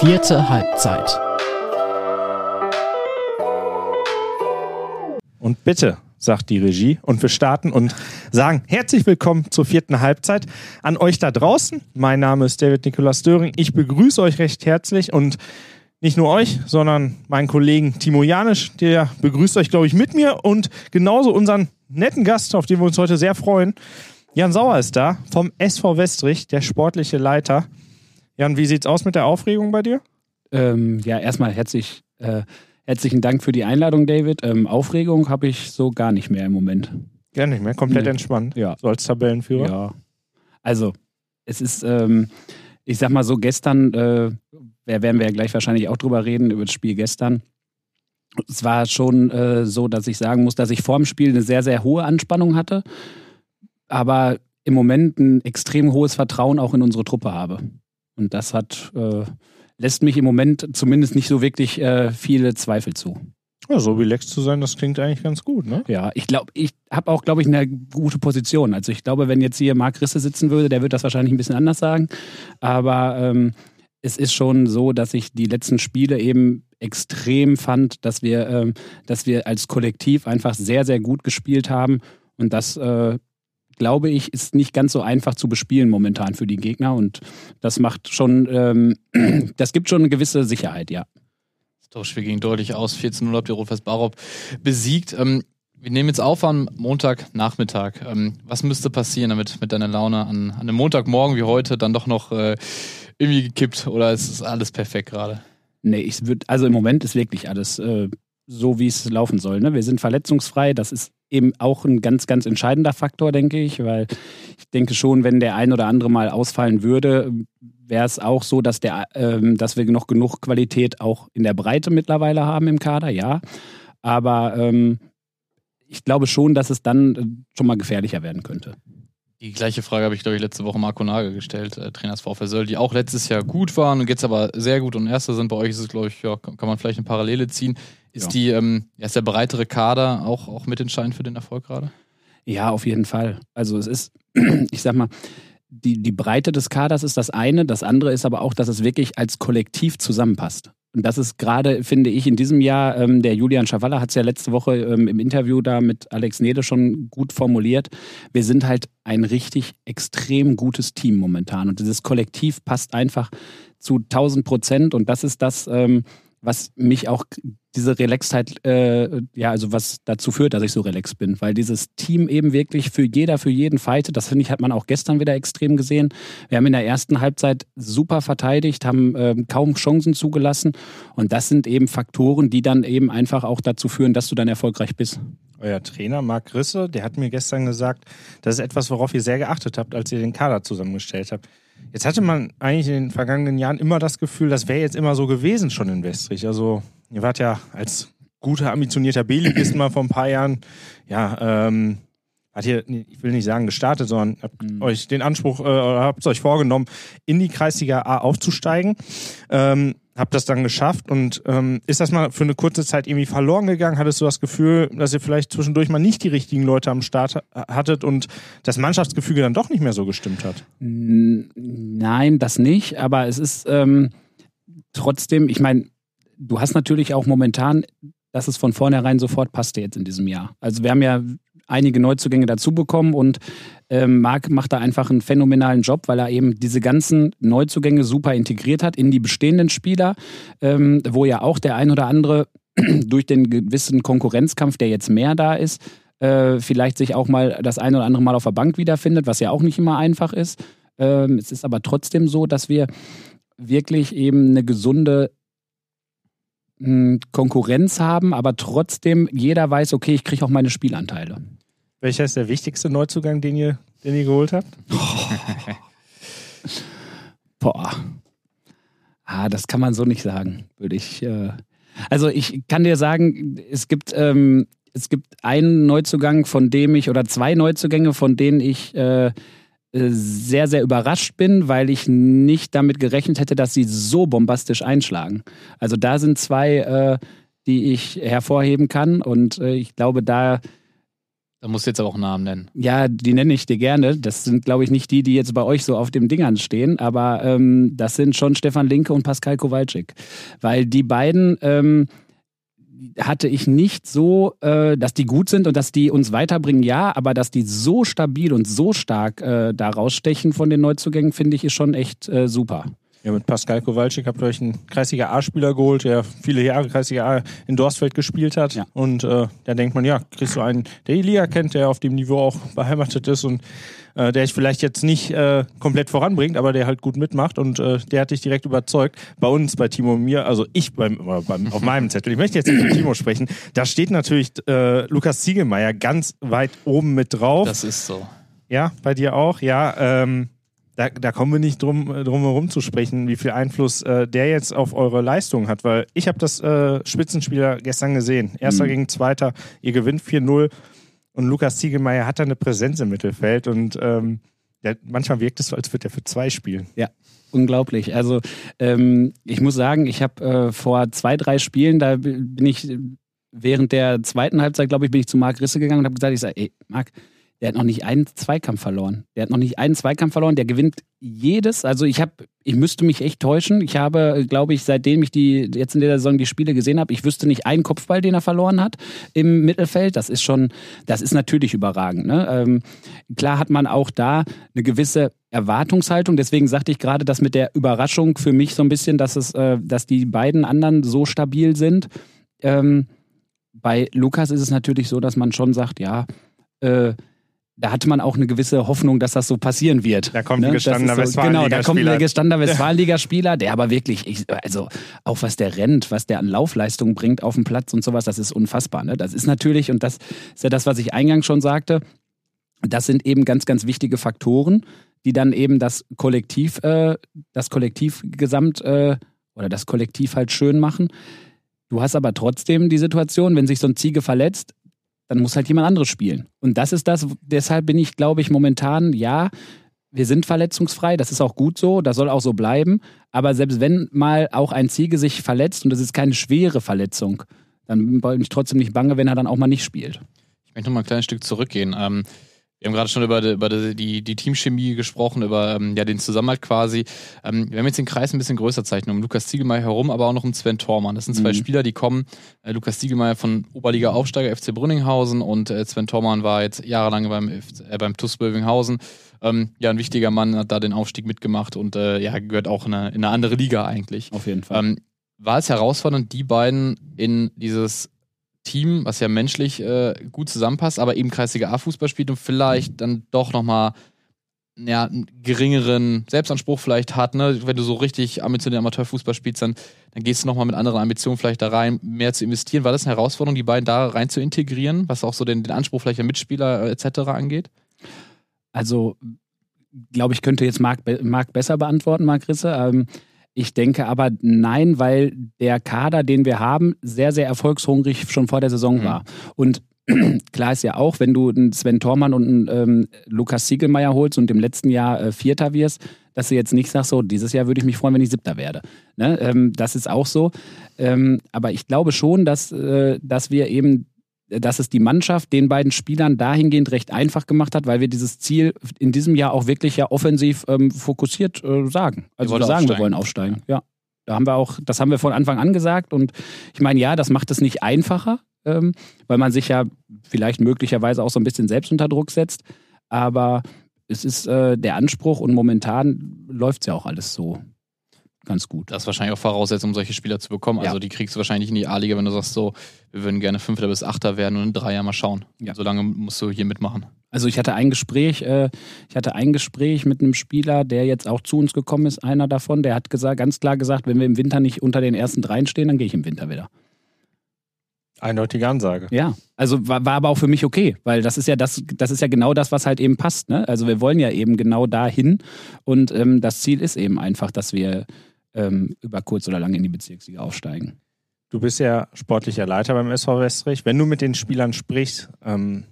Vierte Halbzeit. Und bitte, sagt die Regie. Und wir starten und sagen herzlich willkommen zur vierten Halbzeit an euch da draußen. Mein Name ist David Nikolaus Döring. Ich begrüße euch recht herzlich und nicht nur euch, sondern meinen Kollegen Timo Janisch, der begrüßt euch, glaube ich, mit mir und genauso unseren netten Gast, auf den wir uns heute sehr freuen. Jan Sauer ist da vom SV Westrich, der sportliche Leiter. Jan, wie sieht's aus mit der Aufregung bei dir? Ähm, ja, erstmal herzlich, äh, herzlichen Dank für die Einladung, David. Ähm, Aufregung habe ich so gar nicht mehr im Moment. Gar nicht mehr, komplett Nee. entspannt. Ja. So als Tabellenführer. Ja. Also, es ist, ähm, ich sag mal so, gestern, äh, werden wir ja gleich wahrscheinlich auch drüber reden, über das Spiel gestern. Es war schon äh, so, dass ich sagen muss, dass ich vor dem Spiel eine sehr, sehr hohe Anspannung hatte, aber im Moment ein extrem hohes Vertrauen auch in unsere Truppe habe. Und das hat, äh, lässt mich im Moment zumindest nicht so wirklich äh, viele Zweifel zu. Ja, so relaxed zu sein, das klingt eigentlich ganz gut, ne? Ja, ich glaube, ich habe auch, glaube ich, eine gute Position. Also ich glaube, wenn jetzt hier Marc Risse sitzen würde, der würde das wahrscheinlich ein bisschen anders sagen. Aber ähm, es ist schon so, dass ich die letzten Spiele eben extrem fand, dass wir, ähm, dass wir als Kollektiv einfach sehr, sehr gut gespielt haben. Und das, äh, glaube ich, ist nicht ganz so einfach zu bespielen momentan für die Gegner. Und das macht schon, ähm, das gibt schon eine gewisse Sicherheit, ja. Das Torspiel ging deutlich aus. 14-0 habt ihr Rot-Weiß Barop besiegt. Ähm, wir nehmen jetzt auf am Montagnachmittag. Ähm, was müsste passieren, damit mit deiner Laune an, an einem Montagmorgen wie heute dann doch noch äh, irgendwie gekippt? Oder ist es alles perfekt gerade? Nee, ich würde, also im Moment ist wirklich alles äh, so, wie es laufen soll. Ne? Wir sind verletzungsfrei. Das ist eben auch ein ganz, ganz entscheidender Faktor, denke ich, weil ich denke schon, wenn der ein oder andere mal ausfallen würde, wäre es auch so, dass, der, ähm, dass wir noch genug Qualität auch in der Breite mittlerweile haben im Kader, ja. Aber ähm, ich glaube schon, dass es dann äh, schon mal gefährlicher werden könnte. Die gleiche Frage habe ich, glaube ich, letzte Woche Marco Nagel gestellt, äh, Trainer des VfL Söll, die auch letztes Jahr gut waren und jetzt aber sehr gut und Erster sind. Bei euch ist es, glaube ich, ja, kann man vielleicht eine Parallele ziehen. Ist Ja. die, ähm, ist der breitere Kader auch, auch mitentscheidend für den Erfolg gerade? Ja, auf jeden Fall. Also es ist, ich sag mal, die, die Breite des Kaders ist das eine, das andere ist aber auch, dass es wirklich als Kollektiv zusammenpasst. Und das ist gerade, finde ich, in diesem Jahr, ähm, der Julian Schawalla hat es ja letzte Woche ähm, im Interview da mit Alex Nede schon gut formuliert. Wir sind halt ein richtig extrem gutes Team momentan. Und dieses Kollektiv passt einfach zu 1000 Prozent. Und das ist das, ähm, was mich auch diese Relaxedheit, äh, ja, also was dazu führt, dass ich so relaxed bin, weil dieses Team eben wirklich für jeder, für jeden fightet. Das finde ich, hat man auch gestern wieder extrem gesehen. Wir haben in der ersten Halbzeit super verteidigt, haben ähm, kaum Chancen zugelassen und das sind eben Faktoren, die dann eben einfach auch dazu führen, dass du dann erfolgreich bist. Euer Trainer, Marc Risse, der hat mir gestern gesagt, das ist etwas, worauf ihr sehr geachtet habt, als ihr den Kader zusammengestellt habt. Jetzt hatte man eigentlich in den vergangenen Jahren immer das Gefühl, das wäre jetzt immer so gewesen schon in Westrich. Also ihr wart ja als guter, ambitionierter B-Ligist mal vor ein paar Jahren, ja, ähm, hat ihr, ich will nicht sagen gestartet, sondern habt Mhm. euch den Anspruch, äh, oder habt euch vorgenommen, in die Kreisliga A aufzusteigen. Ähm, habt das dann geschafft und ähm, ist das mal für eine kurze Zeit irgendwie verloren gegangen? Hattest du das Gefühl, dass ihr vielleicht zwischendurch mal nicht die richtigen Leute am Start ha- hattet und das Mannschaftsgefüge dann doch nicht mehr so gestimmt hat? Nein, das nicht, aber es ist ähm, trotzdem, ich meine, du hast natürlich auch momentan, dass es von vornherein sofort passte jetzt in diesem Jahr. Also wir haben ja einige Neuzugänge dazu bekommen und ähm, Marc macht da einfach einen phänomenalen Job, weil er eben diese ganzen Neuzugänge super integriert hat in die bestehenden Spieler, ähm, wo ja auch der ein oder andere durch den gewissen Konkurrenzkampf, der jetzt mehr da ist, äh, vielleicht sich auch mal das ein oder andere Mal auf der Bank wiederfindet, was ja auch nicht immer einfach ist. Ähm, es ist aber trotzdem so, dass wir wirklich eben eine gesunde mh, Konkurrenz haben, aber trotzdem jeder weiß, okay, ich kriege auch meine Spielanteile. Welcher ist der wichtigste Neuzugang, den ihr, den ihr geholt habt? Boah. Ah, das kann man so nicht sagen, würde ich. Äh also ich kann dir sagen, es gibt, ähm, es gibt einen Neuzugang, von dem ich, oder zwei Neuzugänge, von denen ich äh, äh, sehr, sehr überrascht bin, weil ich nicht damit gerechnet hätte, dass sie so bombastisch einschlagen. Also da sind zwei, äh, die ich hervorheben kann und äh, ich glaube, da Da musst du jetzt aber auch Namen nennen. Ja, die nenne ich dir gerne. Das sind, glaube ich, nicht die, die jetzt bei euch so auf dem Dingern stehen, aber ähm, das sind schon Stefan Linke und Pascal Kowalczyk. Weil die beiden ähm, hatte ich nicht so, äh, dass die gut sind und dass die uns weiterbringen, ja, aber dass die so stabil und so stark äh, da rausstechen von den Neuzugängen, finde ich, ist schon echt äh, super. Ja, mit Pascal Kowalczyk habt ihr euch einen Kreisliga A-Spieler geholt, der viele Jahre Kreisliga A in Dorsfeld gespielt hat. Ja. Und äh, da denkt man, ja, kriegst du einen, der die Liga kennt, der auf dem Niveau auch beheimatet ist und äh, der ich vielleicht jetzt nicht äh, komplett voranbringt, aber der halt gut mitmacht und äh, der hat dich direkt überzeugt. Bei uns, bei Timo und mir, also ich beim, äh, beim, auf meinem Zettel, ich möchte jetzt nicht mit Timo sprechen, da steht natürlich äh, Lukas Ziegelmeier ganz weit oben mit drauf. Das ist so. Ja, bei dir auch, ja. Ähm, da, da kommen wir nicht drum, drum herum zu sprechen, wie viel Einfluss äh, der jetzt auf eure Leistung hat, weil ich habe das äh, Spitzenspieler gestern gesehen. Erster Mhm. gegen Zweiter, ihr gewinnt 4-0 und Lukas Ziegelmeier hat da eine Präsenz im Mittelfeld und ähm, der, manchmal wirkt es so, als würde er für zwei spielen. Unglaublich. Also ähm, ich muss sagen, ich habe äh, vor zwei, drei Spielen, da bin ich während der zweiten Halbzeit, glaube ich, bin ich zu Marc Risse gegangen und habe gesagt, ich sage, ey, Marc, der hat noch nicht einen Zweikampf verloren. Der hat noch nicht einen Zweikampf verloren. Der gewinnt jedes. Also ich habe, ich müsste mich echt täuschen. Ich habe, glaube ich, seitdem ich die jetzt in der Saison die Spiele gesehen habe, ich wüsste nicht einen Kopfball, den er verloren hat im Mittelfeld. Das ist schon, das ist natürlich überragend. Ne? Ähm, klar hat man auch da eine gewisse Erwartungshaltung. Deswegen sagte ich gerade, das mit der Überraschung für mich so ein bisschen, dass es, äh, dass die beiden anderen so stabil sind. Ähm, bei Lukas ist es natürlich so, dass man schon sagt, ja, äh, da hatte man auch eine gewisse Hoffnung, dass das so passieren wird. Da kommt ein Das gestandener so, Genau, da kommt Westfalenligaspieler. ein gestandener Westfalenligaspieler, der aber wirklich, ich, also auch was der rennt, was der an Laufleistung bringt auf dem Platz und sowas, das ist unfassbar. Ne? Das ist natürlich, und das ist ja das, was ich eingangs schon sagte, das sind eben ganz, ganz wichtige Faktoren, die dann eben das Kollektiv, äh, das Kollektiv gesamt äh, oder das Kollektiv halt schön machen. Du hast aber trotzdem die Situation, wenn sich so ein Ziege verletzt, dann muss halt jemand anderes spielen. Und das ist das, deshalb bin ich, glaube ich, momentan, ja, wir sind verletzungsfrei, das ist auch gut so, das soll auch so bleiben. Aber selbst wenn mal auch ein Ziege sich verletzt und das ist keine schwere Verletzung, dann bin ich trotzdem nicht bange, wenn er dann auch mal nicht spielt. Ich möchte noch mal ein kleines Stück zurückgehen. Ähm, wir haben gerade schon über, die, über die, die, Teamchemie gesprochen, über ähm, ja, den Zusammenhalt quasi. Ähm, wir haben jetzt den Kreis ein bisschen größer zeichnen, um Lukas Ziegelmeier herum, aber auch noch um Sven Thormann. Das sind zwei Mhm. Spieler, die kommen. Äh, Lukas Ziegelmeier von Oberliga Aufsteiger FC Brünninghausen und äh, Sven Thormann war jetzt jahrelang beim, äh, beim TuS Bövinghausen. Ähm, ja, ein wichtiger Mann, hat da den Aufstieg mitgemacht und äh, ja, gehört auch in eine, in eine andere Liga eigentlich. Auf jeden Fall. Ähm, war es herausfordernd, die beiden in dieses Team, was ja menschlich äh, gut zusammenpasst, aber eben Kreisliga A-Fußball spielt und vielleicht dann doch nochmal ja, einen geringeren Selbstanspruch vielleicht hat, ne? Wenn du so richtig ambitionierten Amateurfußball spielst, dann, dann gehst du nochmal mit anderen Ambitionen vielleicht da rein, mehr zu investieren. War das eine Herausforderung, die beiden da rein zu integrieren, was auch so den, den Anspruch vielleicht der Mitspieler äh, etc. angeht? Also, glaube ich, könnte jetzt Marc, Marc besser beantworten, Marc Risse. Ähm, ich denke aber nein, weil der Kader, den wir haben, sehr, sehr erfolgshungrig schon vor der Saison Mhm. war. Und klar ist ja auch, wenn du einen Sven Thormann und einen ähm, Lukas Siegelmeier holst und im letzten Jahr äh, Vierter wirst, dass du jetzt nicht sagst, so, dieses Jahr würde ich mich freuen, wenn ich Siebter werde. Ne? Ähm, das ist auch so. Ähm, aber ich glaube schon, dass, äh, dass wir eben dass es die Mannschaft den beiden Spielern dahingehend recht einfach gemacht hat, weil wir dieses Ziel in diesem Jahr auch wirklich ja offensiv ähm, fokussiert äh, sagen. Also wir sagen, wir aufsteigen. wollen aufsteigen. Ja. Da haben wir auch, das haben wir von Anfang an gesagt und ich meine, ja, das macht es nicht einfacher, ähm, weil man sich ja vielleicht möglicherweise auch so ein bisschen selbst unter Druck setzt, aber es ist äh, der Anspruch und momentan läuft es ja auch alles so ganz gut. Das ist wahrscheinlich auch Voraussetzung, um solche Spieler zu bekommen. Ja. Also die kriegst du wahrscheinlich in die A-Liga, wenn du sagst, so, wir würden gerne Fünfter bis Achter werden und in drei Jahren mal schauen. Ja. Solange musst du hier mitmachen. Also ich hatte ein Gespräch, äh, ich hatte ein Gespräch mit einem Spieler, der jetzt auch zu uns gekommen ist, einer davon, der hat gesagt, ganz klar gesagt, wenn wir im Winter nicht unter den ersten dreien stehen, dann gehe ich im Winter wieder. Eindeutige Ansage. Ja, also war, war aber auch für mich okay, weil das ist ja das, das ist ja genau das, was halt eben passt. Ne? Also wir wollen ja eben genau dahin und ähm, das Ziel ist eben einfach, dass wir ähm, über kurz oder lang in die Bezirksliga aufsteigen. Du bist ja sportlicher Leiter beim SV Westrich. Wenn du mit den Spielern sprichst, ähm,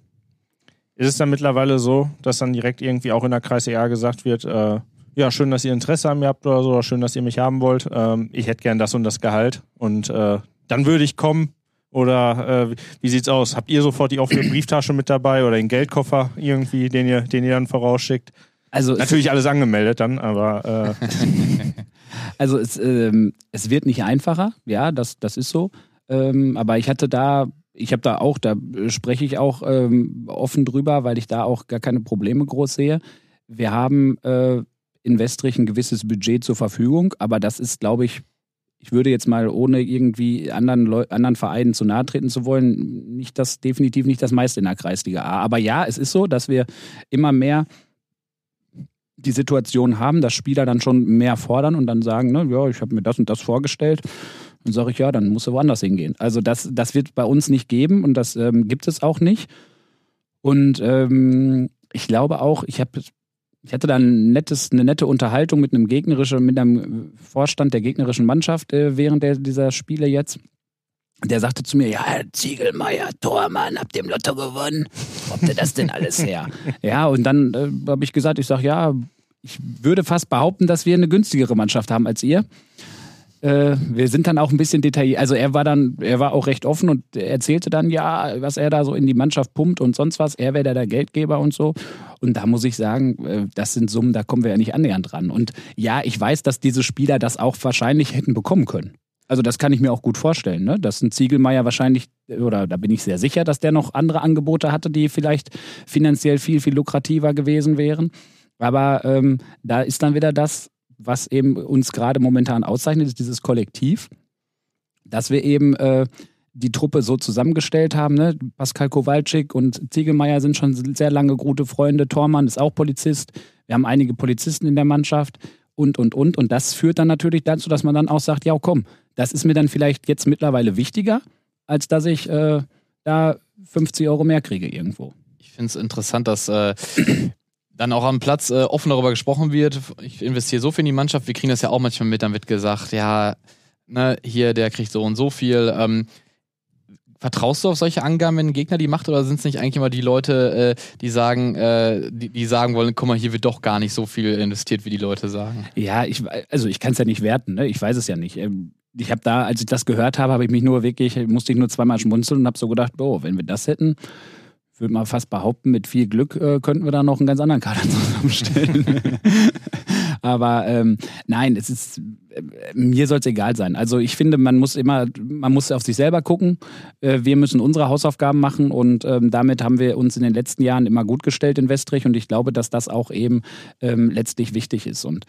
ist es dann mittlerweile so, dass dann direkt irgendwie auch in der Kreisliga gesagt wird, äh, ja, schön, dass ihr Interesse an mir habt oder so, oder schön, dass ihr mich haben wollt. Ähm, ich hätte gern das und das Gehalt und äh, dann würde ich kommen. Oder äh, wie sieht's aus? Habt ihr sofort die offene Brieftasche mit dabei oder den Geldkoffer irgendwie, den ihr, den ihr dann vorausschickt? Also Natürlich alles angemeldet dann, aber äh, Also es, ähm, es wird nicht einfacher, ja, das, das ist so. Ähm, aber ich hatte da, ich habe da auch, da spreche ich auch ähm, offen drüber, weil ich da auch gar keine Probleme groß sehe. Wir haben äh, in Westrich ein gewisses Budget zur Verfügung, aber das ist, glaube ich, ich würde jetzt mal, ohne irgendwie anderen, Leu anderen Vereinen zu nahe treten zu wollen, nicht das, definitiv nicht das meiste in der Kreisliga A. Aber ja, es ist so, dass wir immer mehr die Situation haben, dass Spieler dann schon mehr fordern und dann sagen, ne, ja, ich habe mir das und das vorgestellt. Dann sage ich, ja, dann musst du woanders hingehen. Also das, das wird bei uns nicht geben und das ähm, gibt es auch nicht. Und ähm, ich glaube auch, ich habe ich hatte da ein nettes, eine nette Unterhaltung mit einem gegnerischen, mit einem Vorstand der gegnerischen Mannschaft äh, während der, dieser Spiele jetzt. Der sagte zu mir, ja, Herr Ziegelmeier, Tormann, habt ihr im Lotto gewonnen? Wo habt ihr das denn alles her? ja, und dann äh, habe ich gesagt, ich sage, ja, ich würde fast behaupten, dass wir eine günstigere Mannschaft haben als ihr. Äh, wir sind dann auch ein bisschen detailliert. Also er war dann, er war auch recht offen und erzählte dann ja, was er da so in die Mannschaft pumpt und sonst was. Er wäre der, der Geldgeber und so. Und da muss ich sagen, äh, das sind Summen, da kommen wir ja nicht annähernd dran. Und ja, ich weiß, dass diese Spieler das auch wahrscheinlich hätten bekommen können. Also das kann ich mir auch gut vorstellen, ne? dass ein Ziegelmeier wahrscheinlich, oder da bin ich sehr sicher, dass der noch andere Angebote hatte, die vielleicht finanziell viel, viel lukrativer gewesen wären. Aber ähm, da ist dann wieder das, was eben uns gerade momentan auszeichnet, ist dieses Kollektiv, dass wir eben äh, die Truppe so zusammengestellt haben. Ne? Pascal Kowalczyk und Ziegelmeier sind schon sehr lange gute Freunde. Tormann ist auch Polizist. Wir haben einige Polizisten in der Mannschaft und, und, und. Und das führt dann natürlich dazu, dass man dann auch sagt, ja komm, das ist mir dann vielleicht jetzt mittlerweile wichtiger, als dass ich äh, da 50 Euro mehr kriege irgendwo. Ich finde es interessant, dass äh, dann auch am Platz äh, offen darüber gesprochen wird. Ich investiere so viel in die Mannschaft, wir kriegen das ja auch manchmal mit, dann wird gesagt, ja, ne, hier, der kriegt so und so viel. Ähm, Vertraust du auf solche Angaben, wenn ein Gegner die macht, oder sind es nicht eigentlich immer die Leute, äh, die sagen, äh, die, die sagen wollen, guck mal, hier wird doch gar nicht so viel investiert, wie die Leute sagen? Ja, ich, also ich kann es ja nicht werten, ne? ich weiß es ja nicht. Ähm, ich habe da, als ich das gehört habe, habe ich mich nur wirklich, musste ich nur zweimal schmunzeln und habe so gedacht, oh, wenn wir das hätten, würde man fast behaupten, mit viel Glück äh, könnten wir da noch einen ganz anderen Kader zusammenstellen. Aber ähm, nein, es ist mir soll es egal sein. Also ich finde, man muss immer, man muss auf sich selber gucken. Äh, wir müssen unsere Hausaufgaben machen und ähm, damit haben wir uns in den letzten Jahren immer gut gestellt in Westrich und ich glaube, dass das auch eben ähm, letztlich wichtig ist. Und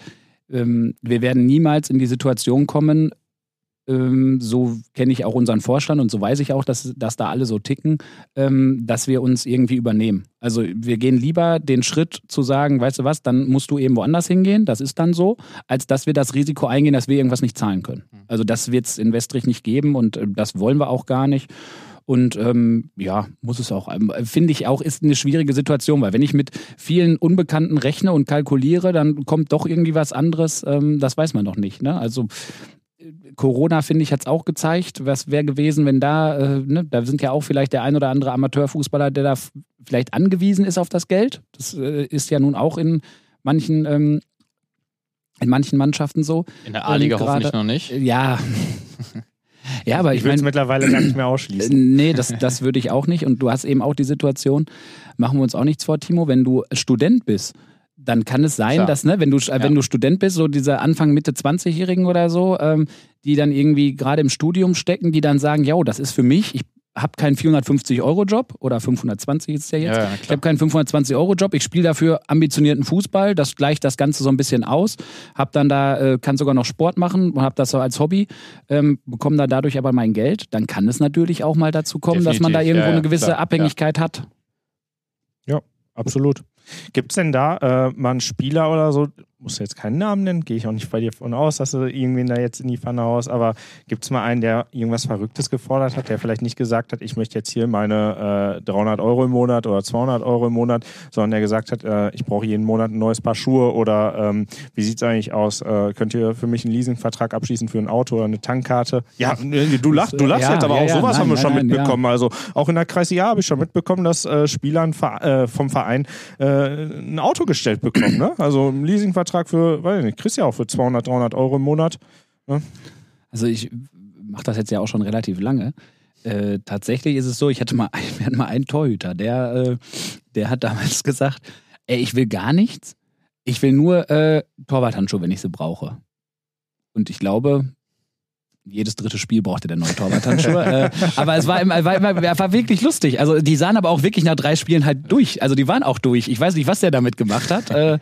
ähm, wir werden niemals in die Situation kommen, ähm, so kenne ich auch unseren Vorstand und so weiß ich auch, dass, dass da alle so ticken, ähm, dass wir uns irgendwie übernehmen. Also wir gehen lieber den Schritt zu sagen, weißt du was, dann musst du eben woanders hingehen, das ist dann so, als dass wir das Risiko eingehen, dass wir irgendwas nicht zahlen können. Hm. Also das wird es in Westrich nicht geben und äh, das wollen wir auch gar nicht. Und ähm, ja, muss es auch. Ähm, finde ich auch, ist eine schwierige Situation, weil wenn ich mit vielen Unbekannten rechne und kalkuliere, dann kommt doch irgendwie was anderes. Ähm, das weiß man noch nicht. Ne? Also Corona, finde ich, hat es auch gezeigt. Was wäre gewesen, wenn da, äh, ne, da sind ja auch vielleicht der ein oder andere Amateurfußballer, der da vielleicht angewiesen ist auf das Geld. Das äh, ist ja nun auch in manchen, ähm, in manchen Mannschaften so. In der A-Liga hoffentlich noch nicht. Ja. ja, aber ich, ich will es mittlerweile gar nicht mehr ausschließen. Nee, das, das würde ich auch nicht. Und du hast eben auch die Situation, machen wir uns auch nichts vor, Timo, wenn du Student bist dann kann es sein, Klar. dass, ne, wenn du, ja. wenn du Student bist, so diese Anfang, Mitte 20-Jährigen oder so, ähm, die dann irgendwie gerade im Studium stecken, die dann sagen, ja, das ist für mich, ich habe keinen 450-Euro-Job oder 520 ist der jetzt. Ja, ich habe keinen 520-Euro-Job, ich spiele dafür ambitionierten Fußball, das gleicht das Ganze so ein bisschen aus, habe dann da, äh, kann sogar noch Sport machen und habe das so als Hobby, ähm, bekomme da dadurch aber mein Geld, dann kann es natürlich auch mal dazu kommen, Definitiv. dass man da irgendwo ja, eine gewisse klar, Abhängigkeit hat. Ja, absolut. Gibt es denn da äh, mal einen Spieler oder so, muss jetzt keinen Namen nennen, gehe ich auch nicht bei dir von aus, dass du irgendwen da jetzt in die Pfanne haust, aber gibt es mal einen, der irgendwas Verrücktes gefordert hat, der vielleicht nicht gesagt hat, ich möchte jetzt hier meine äh, 300 Euro im Monat oder 200 Euro im Monat, sondern der gesagt hat, äh, ich brauche jeden Monat ein neues Paar Schuhe oder ähm, wie sieht es eigentlich aus, äh, könnt ihr für mich einen Leasingvertrag abschließen für ein Auto oder eine Tankkarte? Ja, du lachst, du lachst ja, jetzt, aber ja, auch sowas nein, haben wir nein, schon nein, mitbekommen. Also auch in der Kreis ja habe ich schon mitbekommen, dass äh, Spieler äh, vom Verein äh, ein Auto gestellt bekommen. Ne? Also ein Leasingvertrag für, weiß ich nicht, kriegst ja auch für 200, 300 Euro im Monat. Ne? Also ich mache das jetzt ja auch schon relativ lange. Äh, tatsächlich ist es so, ich hatte mal, wir hatten mal einen Torhüter, der, äh, der hat damals gesagt, ey, ich will gar nichts, ich will nur äh, Torwarthandschuhe, wenn ich sie brauche. Und ich glaube, jedes dritte Spiel brauchte der neue Torwarthandschuhe. äh, aber es war, immer, war, immer, war wirklich lustig. Also die sahen aber auch wirklich nach drei Spielen halt durch. Also die waren auch durch. Ich weiß nicht, was der damit gemacht hat. Äh,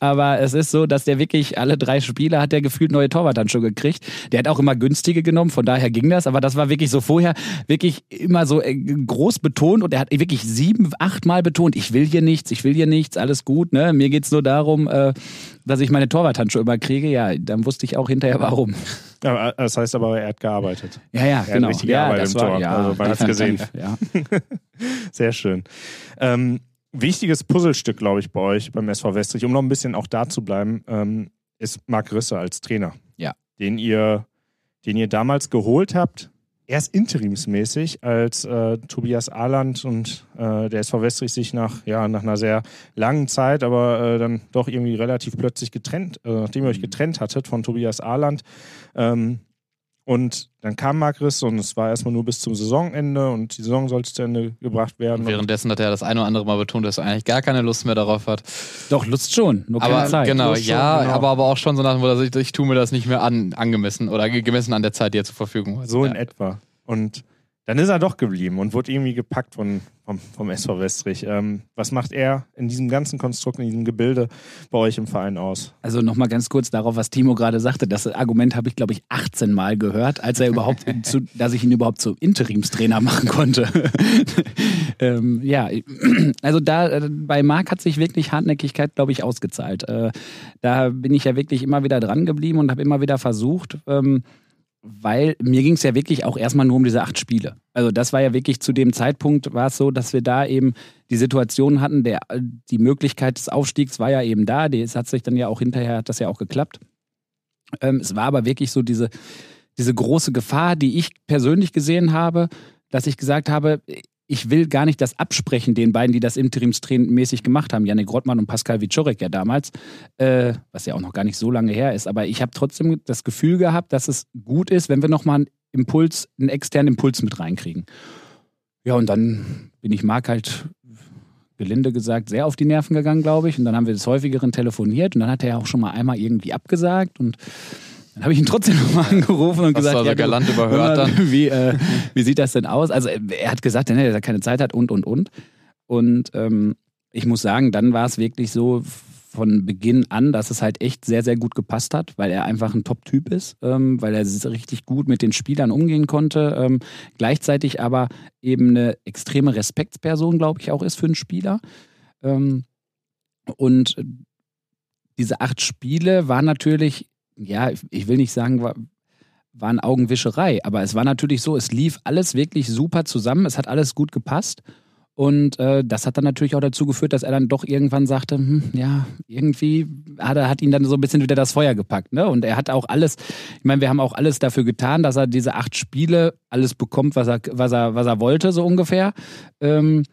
aber es ist so, dass der wirklich alle drei Spiele hat der gefühlt neue Torwarthandschuhe gekriegt. Der hat auch immer günstige genommen, von daher ging das. Aber das war wirklich so vorher wirklich immer so äh, groß betont und er hat wirklich sieben, acht Mal betont, ich will hier nichts, ich will hier nichts, alles gut. Ne? Mir geht's nur darum, äh, dass ich meine Torwarthandschuhe immer kriege. Ja, dann wusste ich auch hinterher warum. Ja, das heißt aber, er hat gearbeitet. Ja, ja, er genau. Hat richtig ja, gearbeitet das im war, Tor. ja, also man hat es gesehen. Ja. Sehr schön. Ähm, wichtiges Puzzlestück, glaube ich, bei euch beim SV Westrich, um noch ein bisschen auch da zu bleiben, ähm, ist Marc Risse als Trainer. Ja. Den ihr, den ihr damals geholt habt, erst interimsmäßig, als äh, Tobias Ahland und äh, der SV Westrich sich nach, ja, nach einer sehr langen Zeit, aber äh, dann doch irgendwie relativ plötzlich getrennt, äh, nachdem ihr euch getrennt hattet von Tobias Ahland. Ähm, und dann kam Marc Riss und es war erstmal nur bis zum Saisonende und die Saison sollte zu Ende gebracht werden. Und währenddessen hat er das eine oder andere Mal betont, dass er eigentlich gar keine Lust mehr darauf hat. Doch, Lust schon, nur keine aber Zeit. genau, Lust schon, ja, genau. aber aber auch schon so nach dem Motto, ich, ich tue mir das nicht mehr an, angemessen oder gemessen an der Zeit, die er zur Verfügung hat. So in ja. etwa. Und dann ist er doch geblieben und wurde irgendwie gepackt von, vom, vom SV Westrich. Ähm, was macht er in diesem ganzen Konstrukt, in diesem Gebilde bei euch im Verein aus? Also nochmal ganz kurz darauf, was Timo gerade sagte. Das Argument habe ich, glaube ich, 18 Mal gehört, als er überhaupt, zu, dass ich ihn überhaupt zum Interimstrainer machen konnte. ähm, ja, also da äh, bei Marc hat sich wirklich Hartnäckigkeit, glaube ich, ausgezahlt. Äh, da bin ich ja wirklich immer wieder dran geblieben und habe immer wieder versucht. Ähm, weil mir ging es ja wirklich auch erstmal nur um diese acht Spiele. Also das war ja wirklich zu dem Zeitpunkt war es so, dass wir da eben die Situation hatten, der, die Möglichkeit des Aufstiegs war ja eben da. Es hat sich dann ja auch hinterher, hat das ja auch geklappt. Ähm, es war aber wirklich so diese, diese große Gefahr, die ich persönlich gesehen habe, dass ich gesagt habe, ich will gar nicht das absprechen, den beiden, die das interimsmäßig gemacht haben, Janik Grottmann und Pascal Wiczorek ja damals, äh, was ja auch noch gar nicht so lange her ist. Aber ich habe trotzdem das Gefühl gehabt, dass es gut ist, wenn wir nochmal einen Impuls, einen externen Impuls mit reinkriegen. Ja, und dann bin ich Marc halt gelinde gesagt, sehr auf die Nerven gegangen, glaube ich. Und dann haben wir des häufigeren telefoniert und dann hat er ja auch schon mal einmal irgendwie abgesagt und dann habe ich ihn trotzdem nochmal angerufen und Hast gesagt, du also ja, du, galant überhört hör mal, dann? Wie, äh, wie sieht das denn aus? Also er hat gesagt, dass er keine Zeit hat und, und, und. Und ähm, ich muss sagen, dann war es wirklich so von Beginn an, dass es halt echt sehr, sehr gut gepasst hat, weil er einfach ein Top-Typ ist, ähm, weil er richtig gut mit den Spielern umgehen konnte, ähm, gleichzeitig aber eben eine extreme Respektsperson, glaube ich, auch ist für einen Spieler. Ähm, und diese acht Spiele waren natürlich, ja, ich will nicht sagen, war, waren Augenwischerei, aber es war natürlich so, es lief alles wirklich super zusammen, es hat alles gut gepasst. Und äh, das hat dann natürlich auch dazu geführt, dass er dann doch irgendwann sagte, hm, ja, irgendwie hat, er, hat ihn dann so ein bisschen wieder das Feuer gepackt. Ne? Und er hat auch alles, ich meine, wir haben auch alles dafür getan, dass er diese acht Spiele alles bekommt, was er, was er, was er wollte, so ungefähr. Ähm,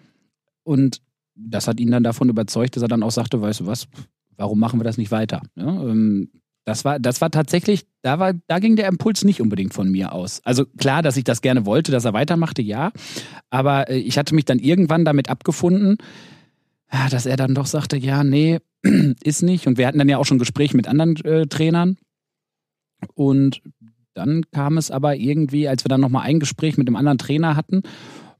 und das hat ihn dann davon überzeugt, dass er dann auch sagte, weißt du was, warum machen wir das nicht weiter? Ne? Ähm, das war, das war tatsächlich, da, war, da ging der Impuls nicht unbedingt von mir aus. Also klar, dass ich das gerne wollte, dass er weitermachte, ja. Aber äh, ich hatte mich dann irgendwann damit abgefunden, ja, dass er dann doch sagte, ja, nee, ist nicht. Und wir hatten dann ja auch schon Gespräche mit anderen äh, Trainern. Und dann kam es aber irgendwie, als wir dann nochmal ein Gespräch mit einem anderen Trainer hatten,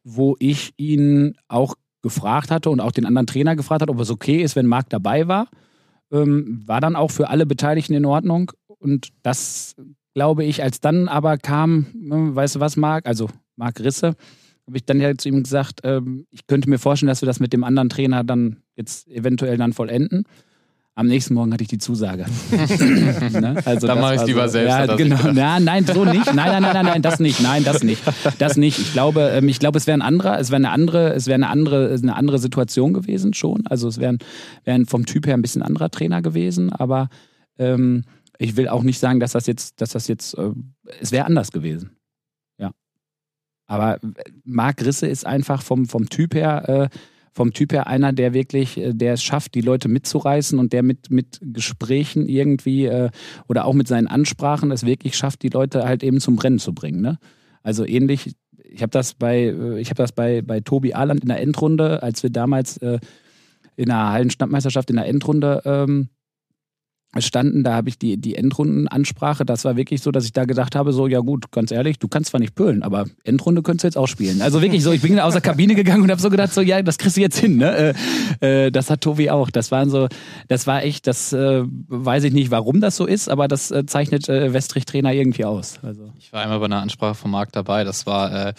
wo ich ihn auch gefragt hatte und auch den anderen Trainer gefragt hat, ob es okay ist, wenn Marc dabei war ähm, war dann auch für alle Beteiligten in Ordnung. Und das, glaube ich, als dann aber kam, äh, weißt du was, Marc, also Marc Risse, habe ich dann ja zu ihm gesagt, ähm, ich könnte mir vorstellen, dass wir das mit dem anderen Trainer dann jetzt eventuell dann vollenden. Am nächsten Morgen hatte ich die Zusage. ne? also Dann mache ich lieber selbst, Ja, genau. Ja, nein, so nicht. Nein, nein, nein, nein, nein, das nicht. Nein, das nicht. Das nicht. Ich glaube, ähm, ich glaube, es wäre ein anderer, es wäre eine andere, es wäre eine andere, eine andere Situation gewesen schon. Also es wäre wär vom Typ her ein bisschen anderer Trainer gewesen, aber ähm, ich will auch nicht sagen, dass das jetzt, dass das jetzt, äh, es wäre anders gewesen. Ja. Aber Marc Risse ist einfach vom, vom Typ her, äh, vom Typ her einer, der wirklich, äh, der es schafft, die Leute mitzureißen und der mit, mit Gesprächen irgendwie äh, oder auch mit seinen Ansprachen es wirklich schafft, die Leute halt eben zum Brennen zu bringen. Ne? Also ähnlich, ich habe das bei, äh, ich habe das bei, bei Tobi Ahland in der Endrunde, als wir damals in der Hallenstadtmeisterschaft in der Endrunde ähm, standen, da habe ich die, die Endrundenansprache, das war wirklich so, dass ich da gedacht habe, so, ja gut, ganz ehrlich, du kannst zwar nicht pölen, aber Endrunde könntest du jetzt auch spielen. Also wirklich so, ich bin aus der Kabine gegangen und habe so gedacht, so, ja, das kriegst du jetzt hin, ne? Äh, äh, das hat Tobi auch. Das waren so, das war echt, das äh, weiß ich nicht, warum das so ist, aber das äh, zeichnet äh, Westrich-Trainer irgendwie aus. Also. Ich war einmal bei einer Ansprache von Marc dabei, das war äh,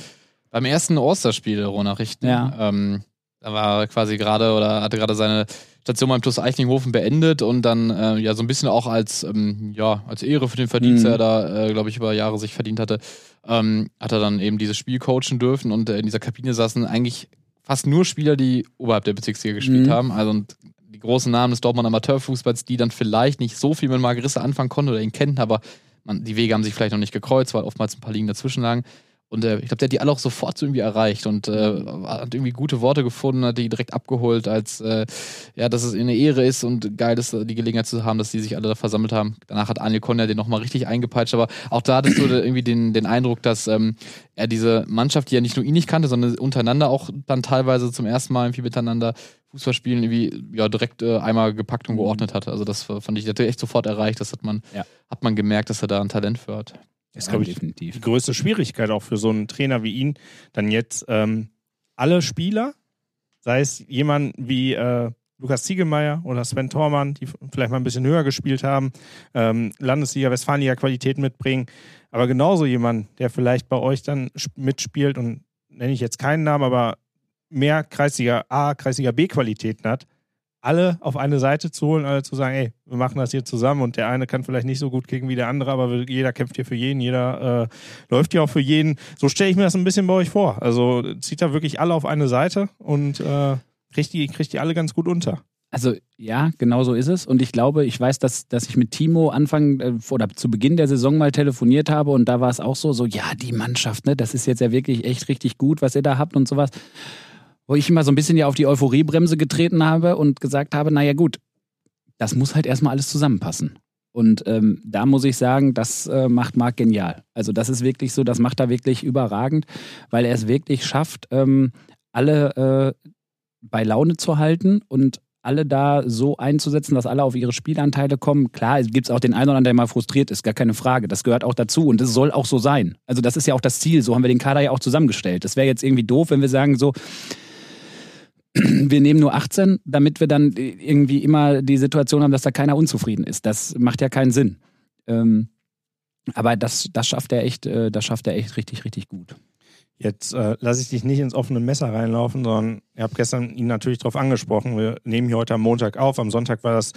beim ersten Osterspiel Ronachrichten. Ja. Ähm, da war quasi gerade oder hatte gerade seine Station beim TuS Eichlinghofen beendet und dann äh, ja so ein bisschen auch als ähm, ja als Ehre für den Verdienst, Mhm. der er da äh, glaube ich über Jahre sich verdient hatte, ähm, hat er dann eben dieses Spiel coachen dürfen und äh, in dieser Kabine saßen eigentlich fast nur Spieler, die oberhalb der Bezirksliga gespielt Mhm. haben. Also und die großen Namen des Dortmund Amateurfußballs, die dann vielleicht nicht so viel mit Margarisse anfangen konnten oder ihn kennen, aber man, die Wege haben sich vielleicht noch nicht gekreuzt, weil oftmals ein paar Ligen dazwischen lagen. Und äh, ich glaube, der hat die alle auch sofort so irgendwie erreicht und äh, hat irgendwie gute Worte gefunden, hat die direkt abgeholt, als äh, ja, dass es eine Ehre ist und geil ist, die Gelegenheit zu haben, dass die sich alle da versammelt haben. Danach hat Daniel Konja den nochmal richtig eingepeitscht, aber auch da hattest du irgendwie den, den Eindruck, dass ähm, er diese Mannschaft, die ja nicht nur ihn nicht kannte, sondern untereinander auch dann teilweise zum ersten Mal irgendwie miteinander Fußball spielen, irgendwie ja direkt äh, einmal gepackt und geordnet hat. Also das äh, fand ich, der hat echt sofort erreicht. Das hat man, Ja. hat man gemerkt, dass er da ein Talent für hat. Das ist, glaube ich, definitiv. die größte Schwierigkeit auch für so einen Trainer wie ihn, dann jetzt ähm, alle Spieler, sei es jemand wie äh, Lukas Ziegelmeier oder Sven Thormann, die vielleicht mal ein bisschen höher gespielt haben, ähm, Landesliga, Westfalenliga Qualität mitbringen, aber genauso jemand, der vielleicht bei euch dann sp- mitspielt und nenne ich jetzt keinen Namen, aber mehr Kreisliga A, Kreisliga B Qualitäten hat, alle auf eine Seite zu holen, alle zu sagen, ey, wir machen das hier zusammen und der eine kann vielleicht nicht so gut kicken wie der andere, aber jeder kämpft hier für jeden, jeder äh, läuft hier auch für jeden. So stelle ich mir das ein bisschen bei euch vor. Also zieht da wirklich alle auf eine Seite und äh, kriegt, die, kriegt die alle ganz gut unter. Also ja, genau so ist es. Und ich glaube, ich weiß, dass, dass ich mit Timo Anfang äh, oder zu Beginn der Saison mal telefoniert habe und da war es auch so, so, ja, die Mannschaft, ne, das ist jetzt ja wirklich echt richtig gut, was ihr da habt und sowas. Wo ich immer so ein bisschen ja auf die Euphoriebremse getreten habe und gesagt habe, naja gut, das muss halt erstmal alles zusammenpassen. Und ähm, da muss ich sagen, das äh, macht Marc genial. Also das ist wirklich so, das macht er wirklich überragend, weil er es wirklich schafft, ähm, alle äh, bei Laune zu halten und alle da so einzusetzen, dass alle auf ihre Spielanteile kommen. Klar, es gibt auch den einen oder anderen, der mal frustriert ist, gar keine Frage. Das gehört auch dazu und das soll auch so sein. Also das ist ja auch das Ziel. So haben wir den Kader ja auch zusammengestellt. Das wäre jetzt irgendwie doof, wenn wir sagen so, wir nehmen nur 18, damit wir dann irgendwie immer die Situation haben, dass da keiner unzufrieden ist. Das macht ja keinen Sinn. Ähm, aber das, das schafft er echt, äh, das schafft er echt richtig, richtig gut. Jetzt äh, lasse ich dich nicht ins offene Messer reinlaufen, sondern ihr habt gestern ihn natürlich darauf angesprochen. Wir nehmen hier heute am Montag auf. Am Sonntag war das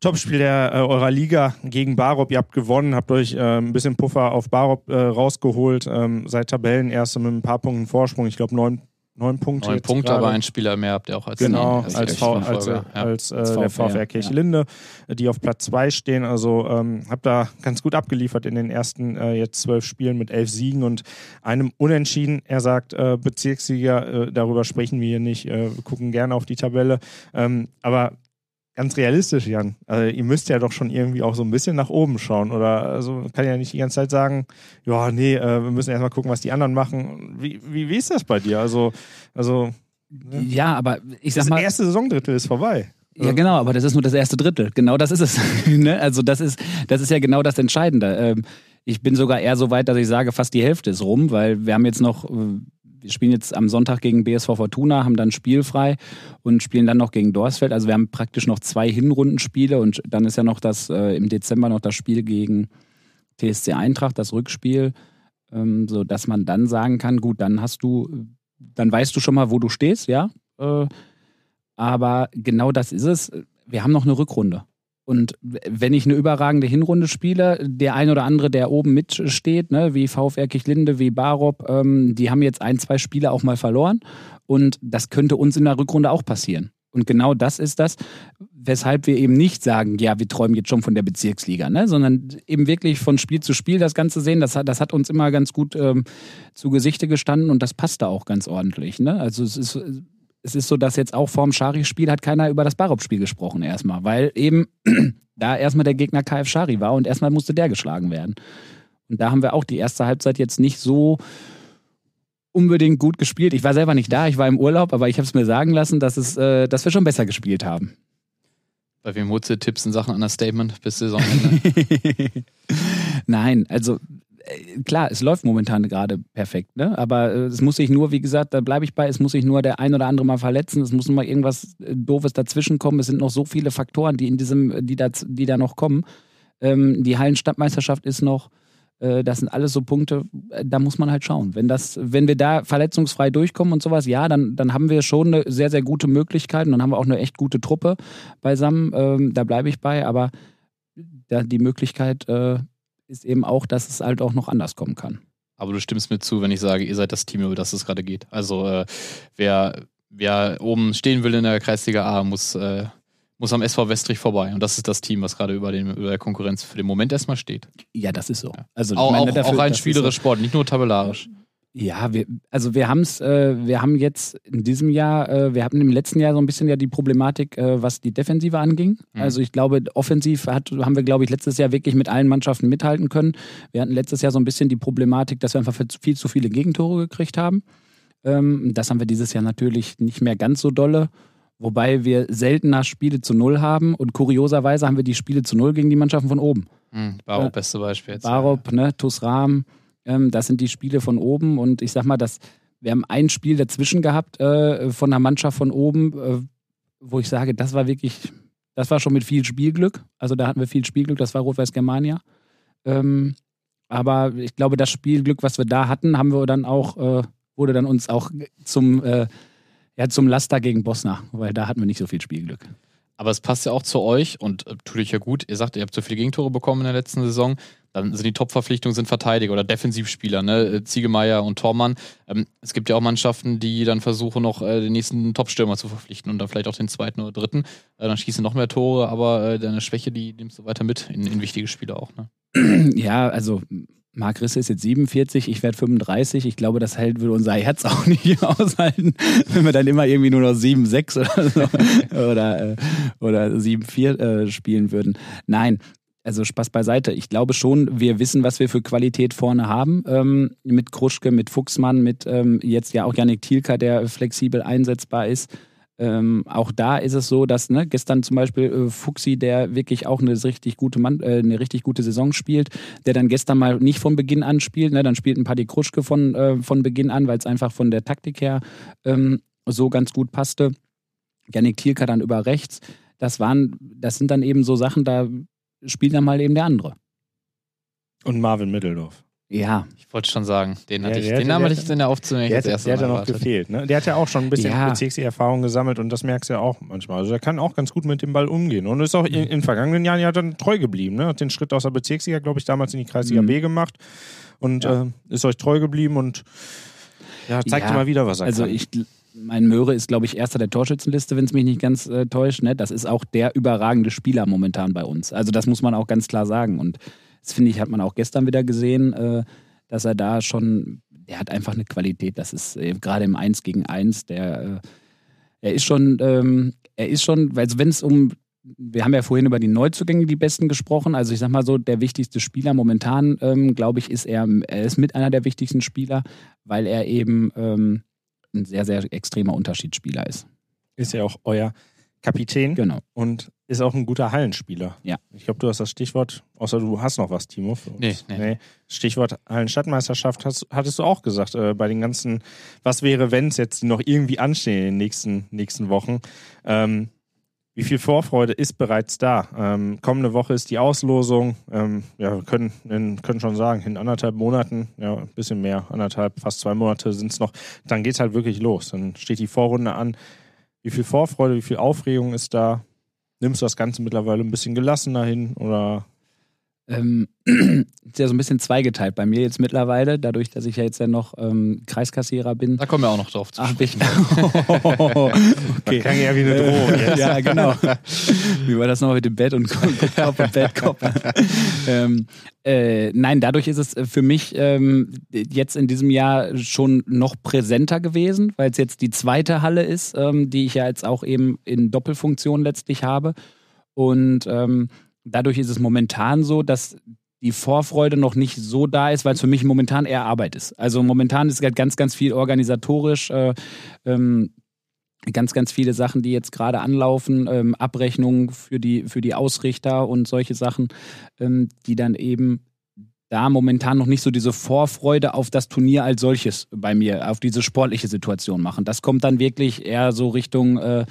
Topspiel der, äh, eurer Liga gegen Barop. Ihr habt gewonnen, habt euch äh, ein bisschen Puffer auf Barop äh, rausgeholt. Ähm, seid Tabellenerste mit ein paar Punkten Vorsprung. Ich glaube, neun, neun Punkte. Neun Punkte, gerade. aber ein Spieler mehr habt ihr auch als Genau, als als, die v, als, ja. als, äh, der VfR, Kirchlinde, die auf Platz 2 stehen. Also ähm, habe da ganz gut abgeliefert in den ersten äh, jetzt zwölf Spielen mit elf Siegen und einem Unentschieden. Er sagt, äh, Bezirkssieger, äh, darüber sprechen wir hier nicht. Äh, wir gucken gerne auf die Tabelle. Ähm, aber ganz realistisch, Jan, also ihr müsst ja doch schon irgendwie auch so ein bisschen nach oben schauen. Oder also kann ja nicht die ganze Zeit sagen, ja, nee, äh, wir müssen erstmal gucken, was die anderen machen. Wie, wie, wie ist das bei dir? Also, also Ja, aber ich sag das mal. erste Saisondrittel ist vorbei. Ja, genau, aber das ist nur das erste Drittel. Genau das ist es. ne? Also das ist, das ist ja genau das Entscheidende. Ähm, ich bin sogar eher so weit, dass ich sage, fast die Hälfte ist rum, weil wir haben jetzt noch, äh, wir spielen jetzt am Sonntag gegen BSV Fortuna, haben dann spielfrei und spielen dann noch gegen Dorsfeld. Also wir haben praktisch noch zwei Hinrundenspiele und dann ist ja noch das äh, im Dezember noch das Spiel gegen TSC Eintracht, das Rückspiel, ähm, so dass man dann sagen kann, gut, dann hast du, dann weißt du schon mal, wo du stehst, ja. Äh, aber genau das ist es. Wir haben noch eine Rückrunde. Und wenn ich eine überragende Hinrunde spiele, der ein oder andere, der oben mitsteht, ne, wie VfR Kirchlinde, wie Barop, ähm, die haben jetzt ein, zwei Spiele auch mal verloren. Und das könnte uns in der Rückrunde auch passieren. Und genau das ist das, weshalb wir eben nicht sagen, ja, wir träumen jetzt schon von der Bezirksliga, ne? sondern eben wirklich von Spiel zu Spiel das Ganze sehen. Das hat, das hat uns immer ganz gut ähm, zu Gesichte gestanden und das passte auch ganz ordentlich. Ne? Also es ist, es ist so, dass jetzt auch vorm Schari-Spiel hat keiner über das Barop-Spiel gesprochen erstmal, weil eben da erstmal der Gegner KF Schari war und erstmal musste der geschlagen werden. Und da haben wir auch die erste Halbzeit jetzt nicht so unbedingt gut gespielt. Ich war selber nicht da, ich war im Urlaub, aber ich habe es mir sagen lassen, dass, es, äh, dass wir schon besser gespielt haben. Bei wem holst du Tipps in Sachen Understatement bis Saisonende? Nein, also klar, es läuft momentan gerade perfekt, ne? Aber äh, es muss sich nur, wie gesagt, da bleibe ich bei, es muss sich nur der ein oder andere mal verletzen, es muss nur mal irgendwas äh, Doofes dazwischen kommen. Es sind noch so viele Faktoren, die in diesem, die da, die da noch kommen. Ähm, die Hallenstadtmeisterschaft ist noch, äh, das sind alles so Punkte, äh, da muss man halt schauen. Wenn das, wenn wir da verletzungsfrei durchkommen und sowas, ja, dann, dann haben wir schon eine sehr, sehr gute Möglichkeit und dann haben wir auch eine echt gute Truppe beisammen. Ähm, da bleibe ich bei, aber da, die Möglichkeit äh, ist eben auch, dass es halt auch noch anders kommen kann. Aber du stimmst mir zu, wenn ich sage, ihr seid das Team, über das es gerade geht. Also äh, wer, wer oben stehen will in der Kreisliga A, muss, äh, muss am SV Westrich vorbei. Und das ist das Team, was gerade über, den, über der Konkurrenz für den Moment erstmal steht. Ja, das ist so. Also, auch, meine, auch, dafür- auch rein spielerisch so. Sport, nicht nur tabellarisch. Ja, wir, also wir haben es, äh, wir haben jetzt in diesem Jahr, äh, wir hatten im letzten Jahr so ein bisschen ja die Problematik, äh, was die Defensive anging. Mhm. Also ich glaube, offensiv hat, haben wir, glaube ich, letztes Jahr wirklich mit allen Mannschaften mithalten können. Wir hatten letztes Jahr so ein bisschen die Problematik, dass wir einfach viel zu viele Gegentore gekriegt haben. Ähm, das haben wir dieses Jahr natürlich nicht mehr ganz so dolle. Wobei wir seltener Spiele zu Null haben und kurioserweise haben wir die Spiele zu Null gegen die Mannschaften von oben. Mhm, Barrow, Äh, beste Beispiel jetzt. Barop, ne, Tusram, ähm, das sind die Spiele von oben und ich sag mal, das, wir haben ein Spiel dazwischen gehabt äh, von der Mannschaft von oben, äh, wo ich sage, das war wirklich, das war schon mit viel Spielglück. Also da hatten wir viel Spielglück, das war Rot-Weiß Germania. Ähm, aber ich glaube, das Spielglück, was wir da hatten, haben wir dann auch, äh, wurde dann uns auch zum, äh, ja, zum Laster gegen Bosna, weil da hatten wir nicht so viel Spielglück. Aber es passt ja auch zu euch und äh, tut euch ja gut. Ihr sagt, ihr habt so viele Gegentore bekommen in der letzten Saison. Dann sind die Top-Verpflichtungen sind Verteidiger oder Defensivspieler, ne? Äh, Ziegemeier und Tormann. Ähm, es gibt ja auch Mannschaften, die dann versuchen, noch äh, den nächsten Top-Stürmer zu verpflichten und dann vielleicht auch den zweiten oder dritten. Äh, dann schießen noch mehr Tore, aber äh, deine Schwäche, die nimmst du weiter mit in, in wichtige Spiele auch, ne? Ja, also Marc Risse ist jetzt 47, ich werde 35. Ich glaube, das hält würde unser Herz auch nicht aushalten, wenn wir dann immer irgendwie nur noch 7-6 oder so oder, äh, oder 7-4 äh, spielen würden. Nein, also Spaß beiseite. Ich glaube schon, wir wissen, was wir für Qualität vorne haben. Ähm, mit Kruschke, mit Fuchsmann, mit ähm, jetzt ja auch Yannick Thielka, der flexibel einsetzbar ist. Ähm, auch da ist es so, dass ne, gestern zum Beispiel äh, Fuchsi, der wirklich auch eine richtig gute Mann, äh, eine richtig gute Saison spielt, der dann gestern mal nicht von Beginn an spielt, ne, dann spielt ein Paddy Kruschke von, äh, von Beginn an, weil es einfach von der Taktik her ähm, so ganz gut passte. Yannick Thielka dann über rechts. Das waren, das sind dann eben so Sachen, da spielt dann mal eben der andere. Und Marvin Middeldorf. Ja, Ich wollte schon sagen, den, Ja, hatte ich, der- den Namen hatte der- ich in der Aufzählung hat, erstes der hat ja mal noch gefehlt. Ne? Der hat ja auch schon ein bisschen Ja. Bezirkserfahrung gesammelt und das merkst du ja auch manchmal. Also der kann auch ganz gut mit dem Ball umgehen und ist auch in, in den vergangenen Jahren ja dann treu geblieben. Ne? Hat den Schritt aus der Bezirksliga, glaube ich, damals in die Kreisliga Mhm. B gemacht und Ja. äh, ist euch treu geblieben und ja, zeigt Ja, immer wieder, was er Also kann. ich, mein Möhre ist, glaube ich, erster der Torschützenliste, wenn es mich nicht ganz äh, täuscht. Ne? Das ist auch der überragende Spieler momentan bei uns. Also das muss man auch ganz klar sagen. Und das finde ich, hat man auch gestern wieder gesehen, äh, dass er da schon, der hat einfach eine Qualität. Das ist äh, gerade im Eins gegen Eins, der, äh, er ist schon, ähm, er ist schon, also wenn es um wir haben ja vorhin über die Neuzugänge die besten gesprochen. Also ich sag mal so, der wichtigste Spieler momentan, ähm, glaube ich, ist er, er ist mit einer der wichtigsten Spieler, weil er eben ähm, ein sehr, sehr extremer Unterschiedsspieler ist. ist ja auch euer Kapitän Genau. und ist auch ein guter Hallenspieler. Ja. Ich glaube, du hast das Stichwort, außer du hast noch was, Timo. Für uns. Nee, nee. Stichwort Hallenstadtmeisterschaft hast, hattest du auch gesagt, äh, bei den ganzen, was wäre, wenn es jetzt noch irgendwie anstehen in den nächsten, nächsten Wochen. Ähm, wie viel Vorfreude ist bereits da? Ähm, kommende Woche ist die Auslosung. Ähm, ja, wir können, in, können schon sagen, in anderthalb Monaten, ja, ein bisschen mehr, anderthalb, fast zwei Monate sind es noch. Dann geht es halt wirklich los. Dann steht die Vorrunde an. Wie viel Vorfreude, wie viel Aufregung ist da? Nimmst du das Ganze mittlerweile ein bisschen gelassener hin oder Ähm, ist ja so ein bisschen zweigeteilt bei mir jetzt mittlerweile, dadurch, dass ich ja jetzt ja noch ähm, Kreiskassierer bin. Da kommen wir auch noch drauf zu Ach, sprechen. okay. klang eher wie eine Drohung jetzt. ja, genau. Wie war das noch mit dem Bett und Kopf und Bettkopf? ähm, äh, nein, dadurch ist es für mich ähm, jetzt in diesem Jahr schon noch präsenter gewesen, weil es jetzt die zweite Halle ist, ähm, die ich ja jetzt auch eben in Doppelfunktion letztlich habe. Und ähm, dadurch ist es momentan so, dass die Vorfreude noch nicht so da ist, weil es für mich momentan eher Arbeit ist. Also momentan ist halt ganz, ganz viel organisatorisch. Äh, ähm, ganz, ganz viele Sachen, die jetzt gerade anlaufen, ähm, Abrechnungen für die, für die Ausrichter und solche Sachen, ähm, die dann eben da momentan noch nicht so diese Vorfreude auf das Turnier als solches bei mir, auf diese sportliche Situation machen. Das kommt dann wirklich eher so Richtung, äh,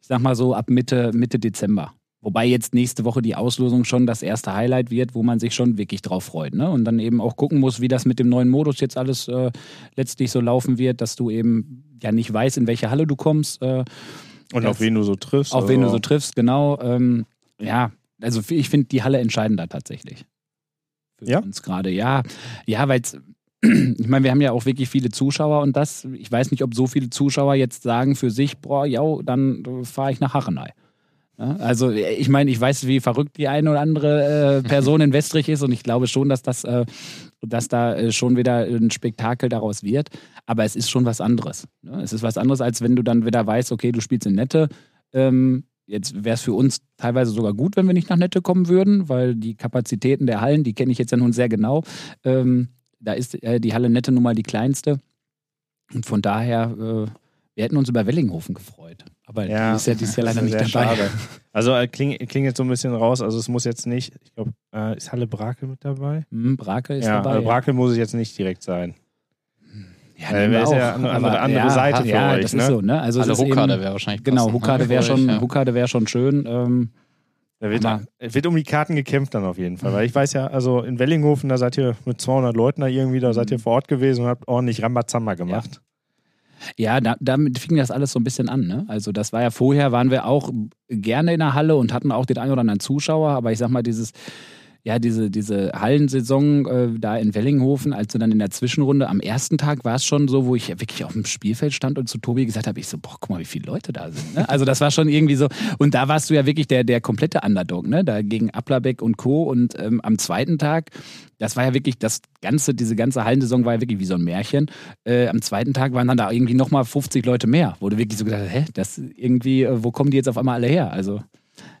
ich sag mal so ab Mitte, Mitte Dezember. Wobei jetzt nächste Woche die Auslosung schon das erste Highlight wird, wo man sich schon wirklich drauf freut. Ne? Und dann eben auch gucken muss, wie das mit dem neuen Modus jetzt alles äh, letztlich so laufen wird, dass du eben ja nicht weißt, in welche Halle du kommst. Äh, Und auf wen du so triffst. Auf wen du so triffst, genau. Ähm, ja, also ich finde die Halle entscheidender tatsächlich. Für Ja? uns gerade. Ja, ja, weil ich meine, wir haben ja auch wirklich viele Zuschauer und das, ich weiß nicht, ob so viele Zuschauer jetzt sagen für sich, boah, ja, dann fahre ich nach Hachenei. Also ich meine, ich weiß, wie verrückt die eine oder andere äh, Person in Westrich ist und ich glaube schon, dass das, äh, dass da äh, schon wieder ein Spektakel daraus wird. Aber es ist schon was anderes. Ne? Es ist was anderes, als wenn du dann wieder weißt, okay, du spielst in Nette. Ähm, jetzt wäre es für uns teilweise sogar gut, wenn wir nicht nach Nette kommen würden, weil die Kapazitäten der Hallen, die kenne ich jetzt ja nun sehr genau. Ähm, da ist äh, die Halle Nette nun mal die kleinste. Und von daher, äh, wir hätten uns über Wellinghofen gefreut. Aber Ja, die ist ja, die ist ja leider ist nicht dabei. schade. Also äh, klingt kling jetzt so ein bisschen raus. Also es muss jetzt nicht, ich glaube, äh, ist Halle Brakel mit dabei? Hm, Brake ist ja, dabei. also Brakel muss es jetzt nicht direkt sein. ja, Äh, ist ja auch. eine andere- andere ja, Seite für ja, euch, das ne? ist so, ne? Also eben- Huckade wäre wahrscheinlich Genau, passend, Huckade ne? wäre Für schon, ja. Huckade wär schon schön. Ähm, Da wird, Aber- es wird um die Karten gekämpft dann auf jeden Fall. Weil ich weiß ja, also in Wellinghofen, da seid ihr mit 200 Leuten da irgendwie, da seid ihr vor Ort gewesen und habt ordentlich Rambazamba gemacht. Ja, da, damit fing das alles so ein bisschen an. Ne? Also das war ja vorher, waren wir auch gerne in der Halle und hatten auch den einen oder anderen Zuschauer, aber ich sag mal, dieses, ja, diese, diese Hallensaison äh, da in Wellinghofen, als du dann in der Zwischenrunde, am ersten Tag war es schon so, wo ich wirklich auf dem Spielfeld stand und zu Tobi gesagt habe, ich so, boah, guck mal, wie viele Leute da sind. Ne? Also das war schon irgendwie so, und da warst du ja wirklich der, der komplette Underdog, ne? Da gegen Applerbeck und Co. Und ähm, am zweiten Tag, das war ja wirklich das ganze, diese ganze Hallensaison war ja wirklich wie so ein Märchen. Äh, am zweiten Tag waren dann da irgendwie nochmal 50 Leute mehr, wo du wirklich so gedacht hast, hä, das irgendwie, äh, wo kommen die jetzt auf einmal alle her? Also,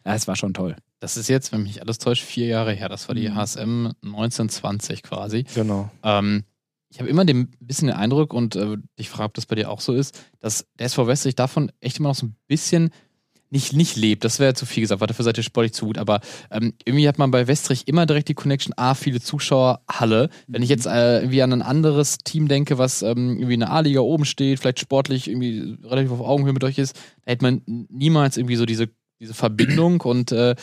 ja, es war schon toll. Das ist jetzt, wenn mich alles täuscht, vier Jahre her. Das war die Mhm. HSM 1920 quasi. Genau. Ähm, ich habe immer den bisschen den Eindruck, und äh, ich frage, ob das bei dir auch so ist, dass der SV Westrich davon echt immer noch so ein bisschen nicht, nicht lebt. Das wäre zu viel gesagt, weil dafür seid ihr sportlich zu gut. Aber ähm, irgendwie hat man bei Westrich immer direkt die Connection, A, viele Zuschauer, Halle. Wenn ich jetzt äh, irgendwie an ein anderes Team denke, was ähm, irgendwie in der A-Liga oben steht, vielleicht sportlich irgendwie relativ auf Augenhöhe mit euch ist, da hätte man niemals irgendwie so diese, diese Verbindung. Und äh,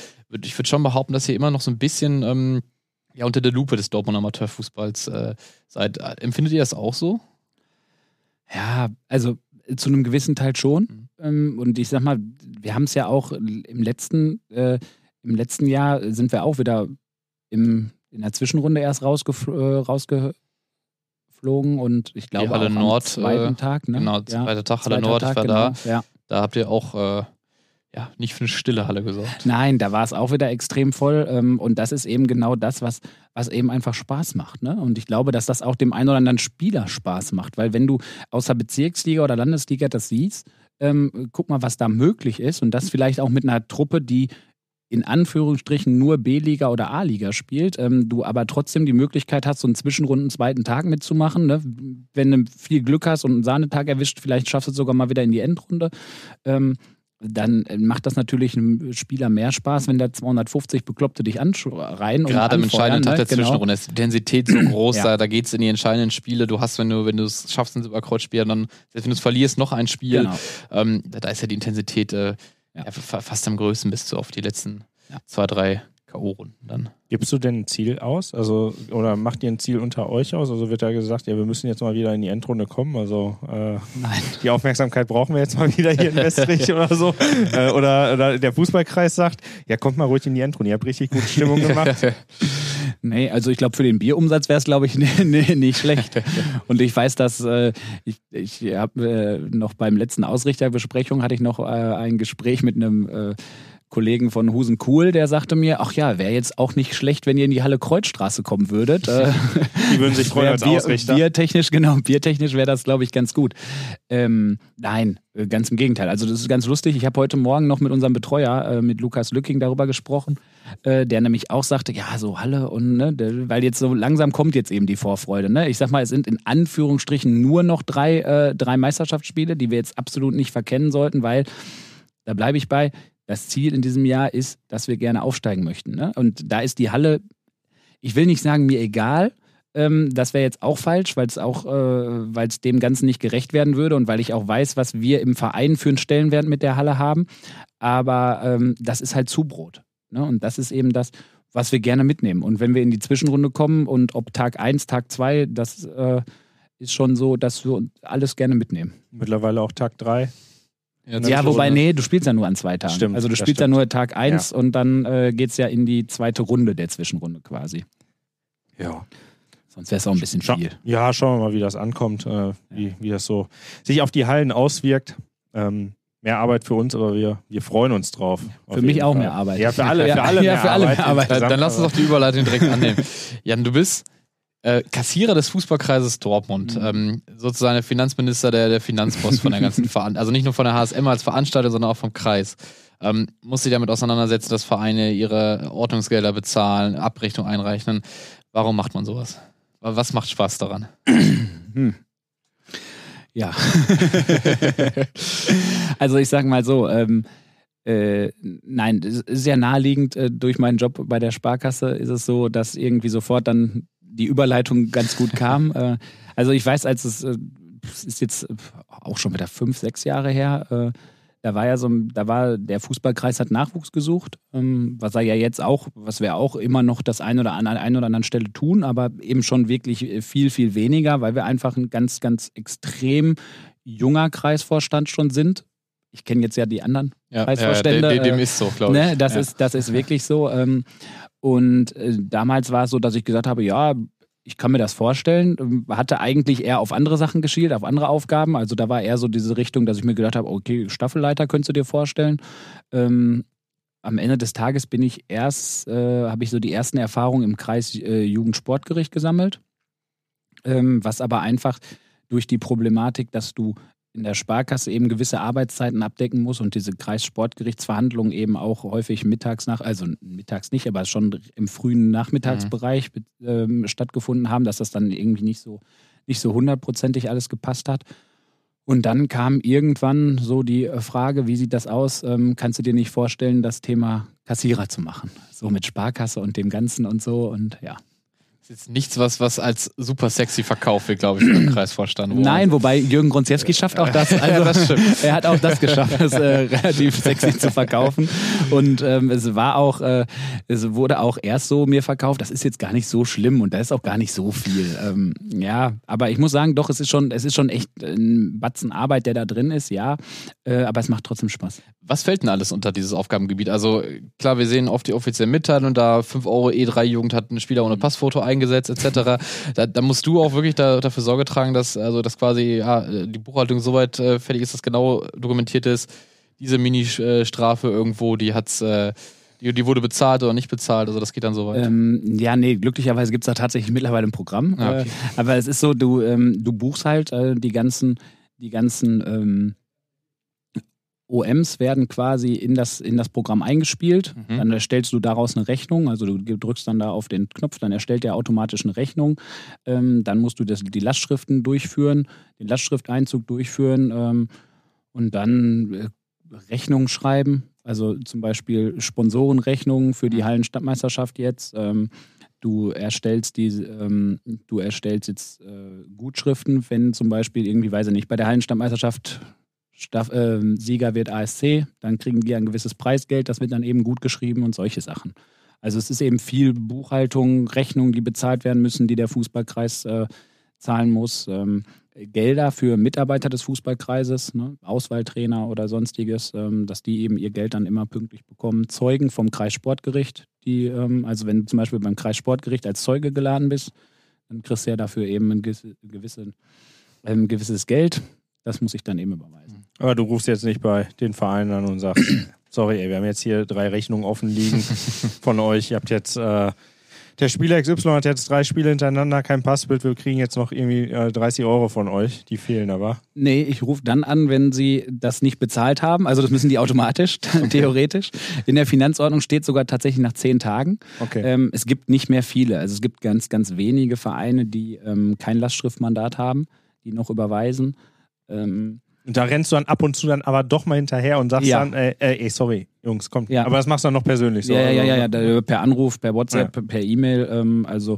ich würde schon behaupten, dass ihr immer noch so ein bisschen ähm, ja, unter der Lupe des Dortmund Amateurfußballs äh, seid. Äh, Empfindet ihr das auch so? Ja, also äh, zu einem gewissen Teil schon. Mhm. Ähm, und ich sag mal, wir haben es ja auch im letzten, äh, im letzten Jahr sind wir auch wieder im, in der Zwischenrunde erst rausgef äh, rausgeflogen und ich glaube Halle auch Nord, am zweiten äh, Tag, ne? Genau, Ja, zweiter Tag, Halle zweiter Nord, Tag, ich war genau. da. Ja. Da habt ihr auch ja, nicht für eine stille Halle gesorgt. Nein, da war es auch wieder extrem voll. Ähm, und das ist eben genau das, was, was eben einfach Spaß macht. Ne? Und ich glaube, dass das auch dem einen oder anderen Spieler Spaß macht. Weil wenn du außer Bezirksliga oder Landesliga das siehst, ähm, guck mal, was da möglich ist. Und das vielleicht auch mit einer Truppe, die in Anführungsstrichen nur B-Liga oder A-Liga spielt, ähm, du aber trotzdem die Möglichkeit hast, so einen Zwischenrunden zweiten Tag mitzumachen. Ne? Wenn du viel Glück hast und einen Sahnetag erwischt, vielleicht schaffst du es sogar mal wieder in die Endrunde. Ähm, dann äh, macht das natürlich einem Spieler mehr Spaß, wenn da 250 Bekloppte dich anschreien. Gerade am entscheidenden Tag ne? der Genau. Zwischenrunde ist die Intensität so groß, Ja. da, da geht es in die entscheidenden Spiele. Du hast, wenn du, wenn du es schaffst, ein Superkreuzspiel, dann, selbst wenn du es verlierst, noch ein Spiel. Genau. Ähm, da, da ist ja die Intensität äh, Ja. ja. fa- fast am größten bis zu auf die letzten Ja. zwei, drei K.O.-Runden dann. Gibst du denn ein Ziel aus? Also, oder macht ihr ein Ziel unter euch aus? Also wird da gesagt, ja, wir müssen jetzt mal wieder in die Endrunde kommen. Also äh, Nein. die Aufmerksamkeit brauchen wir jetzt mal wieder hier in Westrich oder so. Äh, oder, oder der Fußballkreis sagt, ja, kommt mal ruhig in die Endrunde. Ihr habt richtig gute Stimmung gemacht. Nee, also ich glaube, für den Bierumsatz wäre es, glaube ich, nee, nicht schlecht. Und ich weiß, dass äh, ich, ich habe äh, noch beim letzten Ausrichterbesprechung hatte ich noch äh, ein Gespräch mit einem äh, Kollegen von Husen Cool, der sagte mir, ach ja, wäre jetzt auch nicht schlecht, wenn ihr in die Halle Kreuzstraße kommen würdet. Äh, Die würden sich freuen als Bier, Ausrichter. Biertechnisch, genau, biertechnisch wäre das, glaube ich, ganz gut. Ähm, nein, äh, ganz im Gegenteil. Also das ist ganz lustig. Ich habe heute Morgen noch mit unserem Betreuer, äh, mit Lukas Lücking, darüber gesprochen, äh, der nämlich auch sagte, ja, so Halle und, ne, weil jetzt so langsam kommt jetzt eben die Vorfreude. Ne? Ich sag mal, es sind in Anführungsstrichen nur noch drei, äh, drei Meisterschaftsspiele, die wir jetzt absolut nicht verkennen sollten, weil, da bleibe ich bei, das Ziel in diesem Jahr ist, dass wir gerne aufsteigen möchten. Ne? Und da ist die Halle, ich will nicht sagen, mir egal. Ähm, das wäre jetzt auch falsch, weil es auch, äh, weil es dem Ganzen nicht gerecht werden würde und weil ich auch weiß, was wir im Verein für einen Stellenwert mit der Halle haben. Aber ähm, das ist halt Zubrot. Ne? Und das ist eben das, was wir gerne mitnehmen. Und wenn wir in die Zwischenrunde kommen und ob Tag 1, Tag 2, das äh, ist schon so, dass wir alles gerne mitnehmen. Mittlerweile auch Tag 3. Jetzt Ja, wobei, Runde. nee, du spielst ja nur an zwei Tagen. Stimmt, also du spielst ja nur Tag 1 und dann äh, geht es ja in die zweite Runde der Zwischenrunde quasi. Ja. Sonst wäre es auch ein bisschen Scha viel. Ja, schauen wir mal, wie das ankommt, äh, wie, wie das so sich auf die Hallen auswirkt. Ähm, mehr Arbeit für uns, aber wir, wir freuen uns drauf. Auf Für mich auch Fall. mehr Arbeit. Ja, für alle, Ja, für alle, ja, mehr, für alle Arbeit mehr Arbeit. Dann, lass uns doch die Überleitung direkt annehmen. Jan, du bist äh, Kassierer des Fußballkreises Dortmund, Mhm. ähm, sozusagen der Finanzminister, der, der Finanzboss von der ganzen Veran also nicht nur von der HSM als Veranstalter, sondern auch vom Kreis. Ähm, muss sich damit auseinandersetzen, dass Vereine ihre Ordnungsgelder bezahlen, Abrechnung einreichen. Warum macht man sowas? Was macht Spaß daran? Hm. Ja. also ich sage mal so, ähm, äh, nein, sehr naheliegend. Äh, durch meinen Job bei der Sparkasse ist es so, dass irgendwie sofort dann die Überleitung ganz gut kam. äh, also ich weiß, als es, äh, ist jetzt auch schon wieder fünf, sechs Jahre her, äh, da war ja so, ein- da war der Fußballkreis hat Nachwuchs gesucht, ähm, was er ja jetzt auch, was wir auch immer noch das eine oder an der einen oder anderen Stelle tun, aber eben schon wirklich äh, viel, viel weniger, weil wir einfach ein ganz, ganz extrem junger Kreisvorstand schon sind. Ich kenne jetzt ja die anderen Ja, Kreisvorstände, dem, dem äh, ist so, glaube ich. Ne, das, ja. ist, das ist wirklich so. Ähm, und äh, damals war es so, dass ich gesagt habe, ja, ich kann mir das vorstellen. Ähm, Hatte eigentlich eher auf andere Sachen geschielt, auf andere Aufgaben. Also da war eher so diese Richtung, dass ich mir gedacht habe, okay, Staffelleiter könntest du dir vorstellen. Ähm, am Ende des Tages bin ich erst, äh, habe ich so die ersten Erfahrungen im Kreis äh, Jugendsportgericht gesammelt. Ähm, was aber einfach durch die Problematik, dass du in der Sparkasse eben gewisse Arbeitszeiten abdecken muss und diese Kreissportgerichtsverhandlungen eben auch häufig mittags nach, also mittags nicht, aber schon im frühen Nachmittagsbereich ähm, stattgefunden haben, dass das dann irgendwie nicht so, nicht so hundertprozentig alles gepasst hat. Und dann kam irgendwann so die Frage, wie sieht das aus? Ähm, kannst du dir nicht vorstellen, das Thema Kassierer zu machen? So mit Sparkasse und dem Ganzen und so und ja. Jetzt nichts, was, was als super sexy verkauft wird, glaube ich, beim Kreisvorstand. Wo- Nein, wobei Jürgen Gronziewski schafft auch das. Also, das. Er hat auch das geschafft, das äh, relativ sexy zu verkaufen. Und ähm, es war auch, äh, es wurde auch erst so mir verkauft. Das ist jetzt gar nicht so schlimm und da ist auch gar nicht so viel. Ähm, ja, aber ich muss sagen, doch, es ist schon, es ist schon echt ein Batzen Arbeit, der da drin ist, ja. Äh, aber es macht trotzdem Spaß. Was fällt denn alles unter dieses Aufgabengebiet? Also klar, wir sehen oft die offiziellen Mitteilungen, da 5 Euro E3-Jugend hat einen Spieler ohne Passfoto eingesetzt, etc. da, da musst du auch wirklich da, dafür Sorge tragen, dass, also, dass quasi ja, die Buchhaltung soweit äh, fertig ist, dass genau dokumentiert ist, diese Mini-Strafe irgendwo, die hat's, äh, die, wurde bezahlt oder nicht bezahlt, also das geht dann soweit. Ähm, ja, nee, glücklicherweise gibt es da tatsächlich mittlerweile ein Programm. Ah, okay. äh, aber es ist so, du, ähm, du buchst halt äh, die ganzen, die ganzen ähm, OMs werden quasi in das, in das Programm eingespielt. Mhm. Dann erstellst du daraus eine Rechnung. Also du drückst dann da auf den Knopf, dann erstellt der automatisch eine Rechnung. Ähm, dann musst du das, die Lastschriften durchführen, den Lastschrifteinzug durchführen ähm, und dann äh, Rechnungen schreiben. Also zum Beispiel Sponsorenrechnungen für die Hallenstadtmeisterschaft jetzt. Ähm, du erstellst die, ähm, du erstellst jetzt äh, Gutschriften, wenn zum Beispiel irgendwie, weiß ich nicht, bei der Hallenstadtmeisterschaft Staff, äh, Sieger wird ASC, dann kriegen die ein gewisses Preisgeld, das wird dann eben gut geschrieben und solche Sachen. Also es ist eben viel Buchhaltung, Rechnungen, die bezahlt werden müssen, die der Fußballkreis äh, zahlen muss. Ähm, Gelder für Mitarbeiter des Fußballkreises, ne, Auswahltrainer oder sonstiges, ähm, dass die eben ihr Geld dann immer pünktlich bekommen. Zeugen vom Kreissportgericht, die, ähm, also wenn du zum Beispiel beim Kreissportgericht als Zeuge geladen bist, dann kriegst du ja dafür eben ein gewisse, ähm, gewisses Geld. Das muss ich dann eben überweisen. Aber du rufst jetzt nicht bei den Vereinen an und sagst, sorry, ey, wir haben jetzt hier drei Rechnungen offen liegen von euch. Ihr habt jetzt, äh, der Spieler XY hat jetzt drei Spiele hintereinander, kein Passbild. Wir kriegen jetzt noch irgendwie äh, 30 Euro von euch. Die fehlen aber. Nee, ich rufe dann an, wenn sie das nicht bezahlt haben. Also das müssen die automatisch, theoretisch. In der Finanzordnung steht sogar tatsächlich nach zehn Tagen. Okay. Ähm, es gibt nicht mehr viele. Also es gibt ganz, ganz wenige Vereine, die ähm, kein Lastschriftmandat haben, die noch überweisen. Ähm, Und da rennst du dann ab und zu dann aber doch mal hinterher und sagst Ja. dann, äh, äh, ey, sorry, Jungs, kommt. Ja. Aber das machst du dann noch persönlich so. ja, ja, ja, ja, ja, per Anruf, per WhatsApp, per E-Mail, ähm, also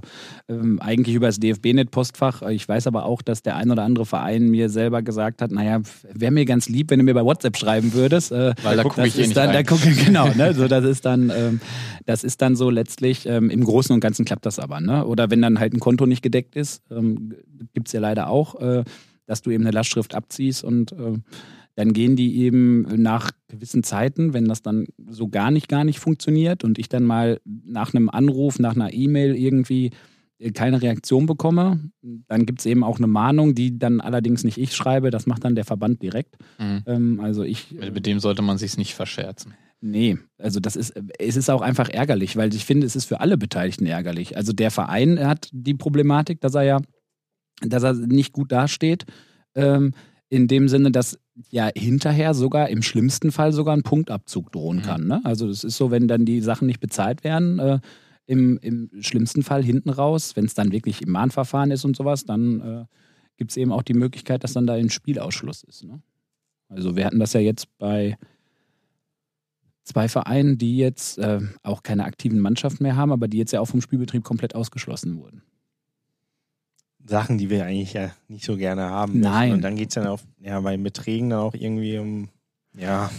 ähm, eigentlich über das DFB-Net-Postfach. Ich weiß aber auch, dass der ein oder andere Verein mir selber gesagt hat, naja, wäre mir ganz lieb, wenn du mir bei WhatsApp schreiben würdest. Äh, Weil da gucke das ich eh ist nicht dann, rein. da gucke genau, ne? So, das ist dann, ähm, das ist dann so letztlich ähm, im Großen und Ganzen klappt das aber, ne? Oder wenn dann halt ein Konto nicht gedeckt ist, ähm, gibt's ja leider auch, äh, dass du eben eine Lastschrift abziehst und äh, dann gehen die eben nach gewissen Zeiten, wenn das dann so gar nicht, gar nicht funktioniert und ich dann mal nach einem Anruf, nach einer E-Mail irgendwie äh, keine Reaktion bekomme, dann gibt's eben auch eine Mahnung, die dann allerdings nicht ich schreibe, das macht dann der Verband direkt. Mhm. Ähm, also ich. Mit, mit dem sollte man sich nicht verscherzen. Nee, also das ist, es ist auch einfach ärgerlich, weil ich finde, es ist für alle Beteiligten ärgerlich. Also der Verein hat die Problematik, dass er ja, dass er nicht gut dasteht, ähm, in dem Sinne, dass ja hinterher sogar im schlimmsten Fall sogar ein Punktabzug drohen Mhm. kann. Ne? Also das ist so, wenn dann die Sachen nicht bezahlt werden, äh, im, im schlimmsten Fall hinten raus, wenn es dann wirklich im Mahnverfahren ist und sowas, dann äh, gibt es eben auch die Möglichkeit, dass dann da ein Spielausschluss ist. Ne? Also wir hatten das ja jetzt bei zwei Vereinen, die jetzt äh, auch keine aktiven Mannschaften mehr haben, aber die jetzt ja auch vom Spielbetrieb komplett ausgeschlossen wurden. Sachen, die wir eigentlich ja nicht so gerne haben. Nein. Und dann geht es dann auf, ja, bei Beträgen dann auch irgendwie um, ja,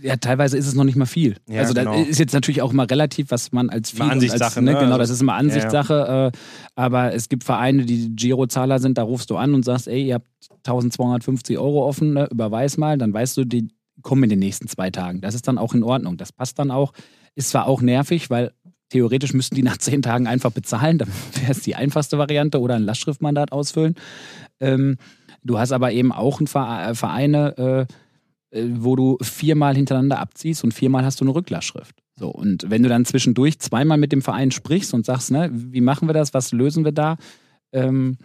Ja, teilweise ist es noch nicht mal viel. Ja, also genau. ist jetzt natürlich auch immer relativ, was man als viel Immer und als, Ansichtssache, ne? ne? Genau, Also- das ist immer Ansichtssache. Äh, aber es gibt Vereine, die Girozahler sind, da rufst du an und sagst, ey, ihr habt 1250 Euro offen, ne? überweis mal, dann weißt du, die kommen in den nächsten zwei Tagen. Das ist dann auch in Ordnung. Das passt dann auch. Ist zwar auch nervig, weil theoretisch müssten die nach zehn Tagen einfach bezahlen, dann wäre es die einfachste Variante oder ein Lastschriftmandat ausfüllen. Ähm, du hast aber eben auch Vere- Vereine, äh, äh, wo du viermal hintereinander abziehst und viermal hast du eine Rücklastschrift. So, und wenn du dann zwischendurch zweimal mit dem Verein sprichst und sagst, ne, wie machen wir das, was lösen wir da, ähm,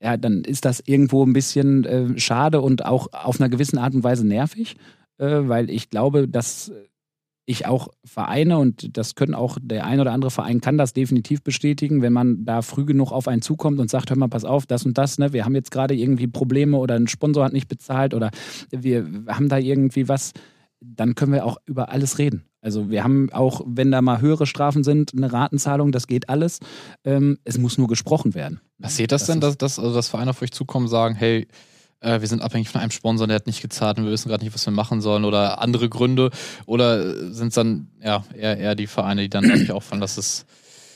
ja, dann ist das irgendwo ein bisschen äh, schade und auch auf einer gewissen Art und Weise nervig, äh, weil ich glaube, dass ich auch Vereine und das können auch der ein oder andere Verein kann das definitiv bestätigen, wenn man da früh genug auf einen zukommt und sagt, hör mal, pass auf, das und das, ne, wir haben jetzt gerade irgendwie Probleme oder ein Sponsor hat nicht bezahlt oder wir haben da irgendwie was, dann können wir auch über alles reden. Also wir haben auch, wenn da mal höhere Strafen sind, eine Ratenzahlung, das geht alles. Ähm, es muss nur gesprochen werden. Passiert das, Das denn, dass, dass, also dass Vereine auf euch zukommen und sagen, hey, äh, wir sind abhängig von einem Sponsor, der hat nicht gezahlt und wir wissen gerade nicht, was wir machen sollen oder andere Gründe? Oder sind es dann ja, eher, eher die Vereine, die dann dadurch auffallen, dass es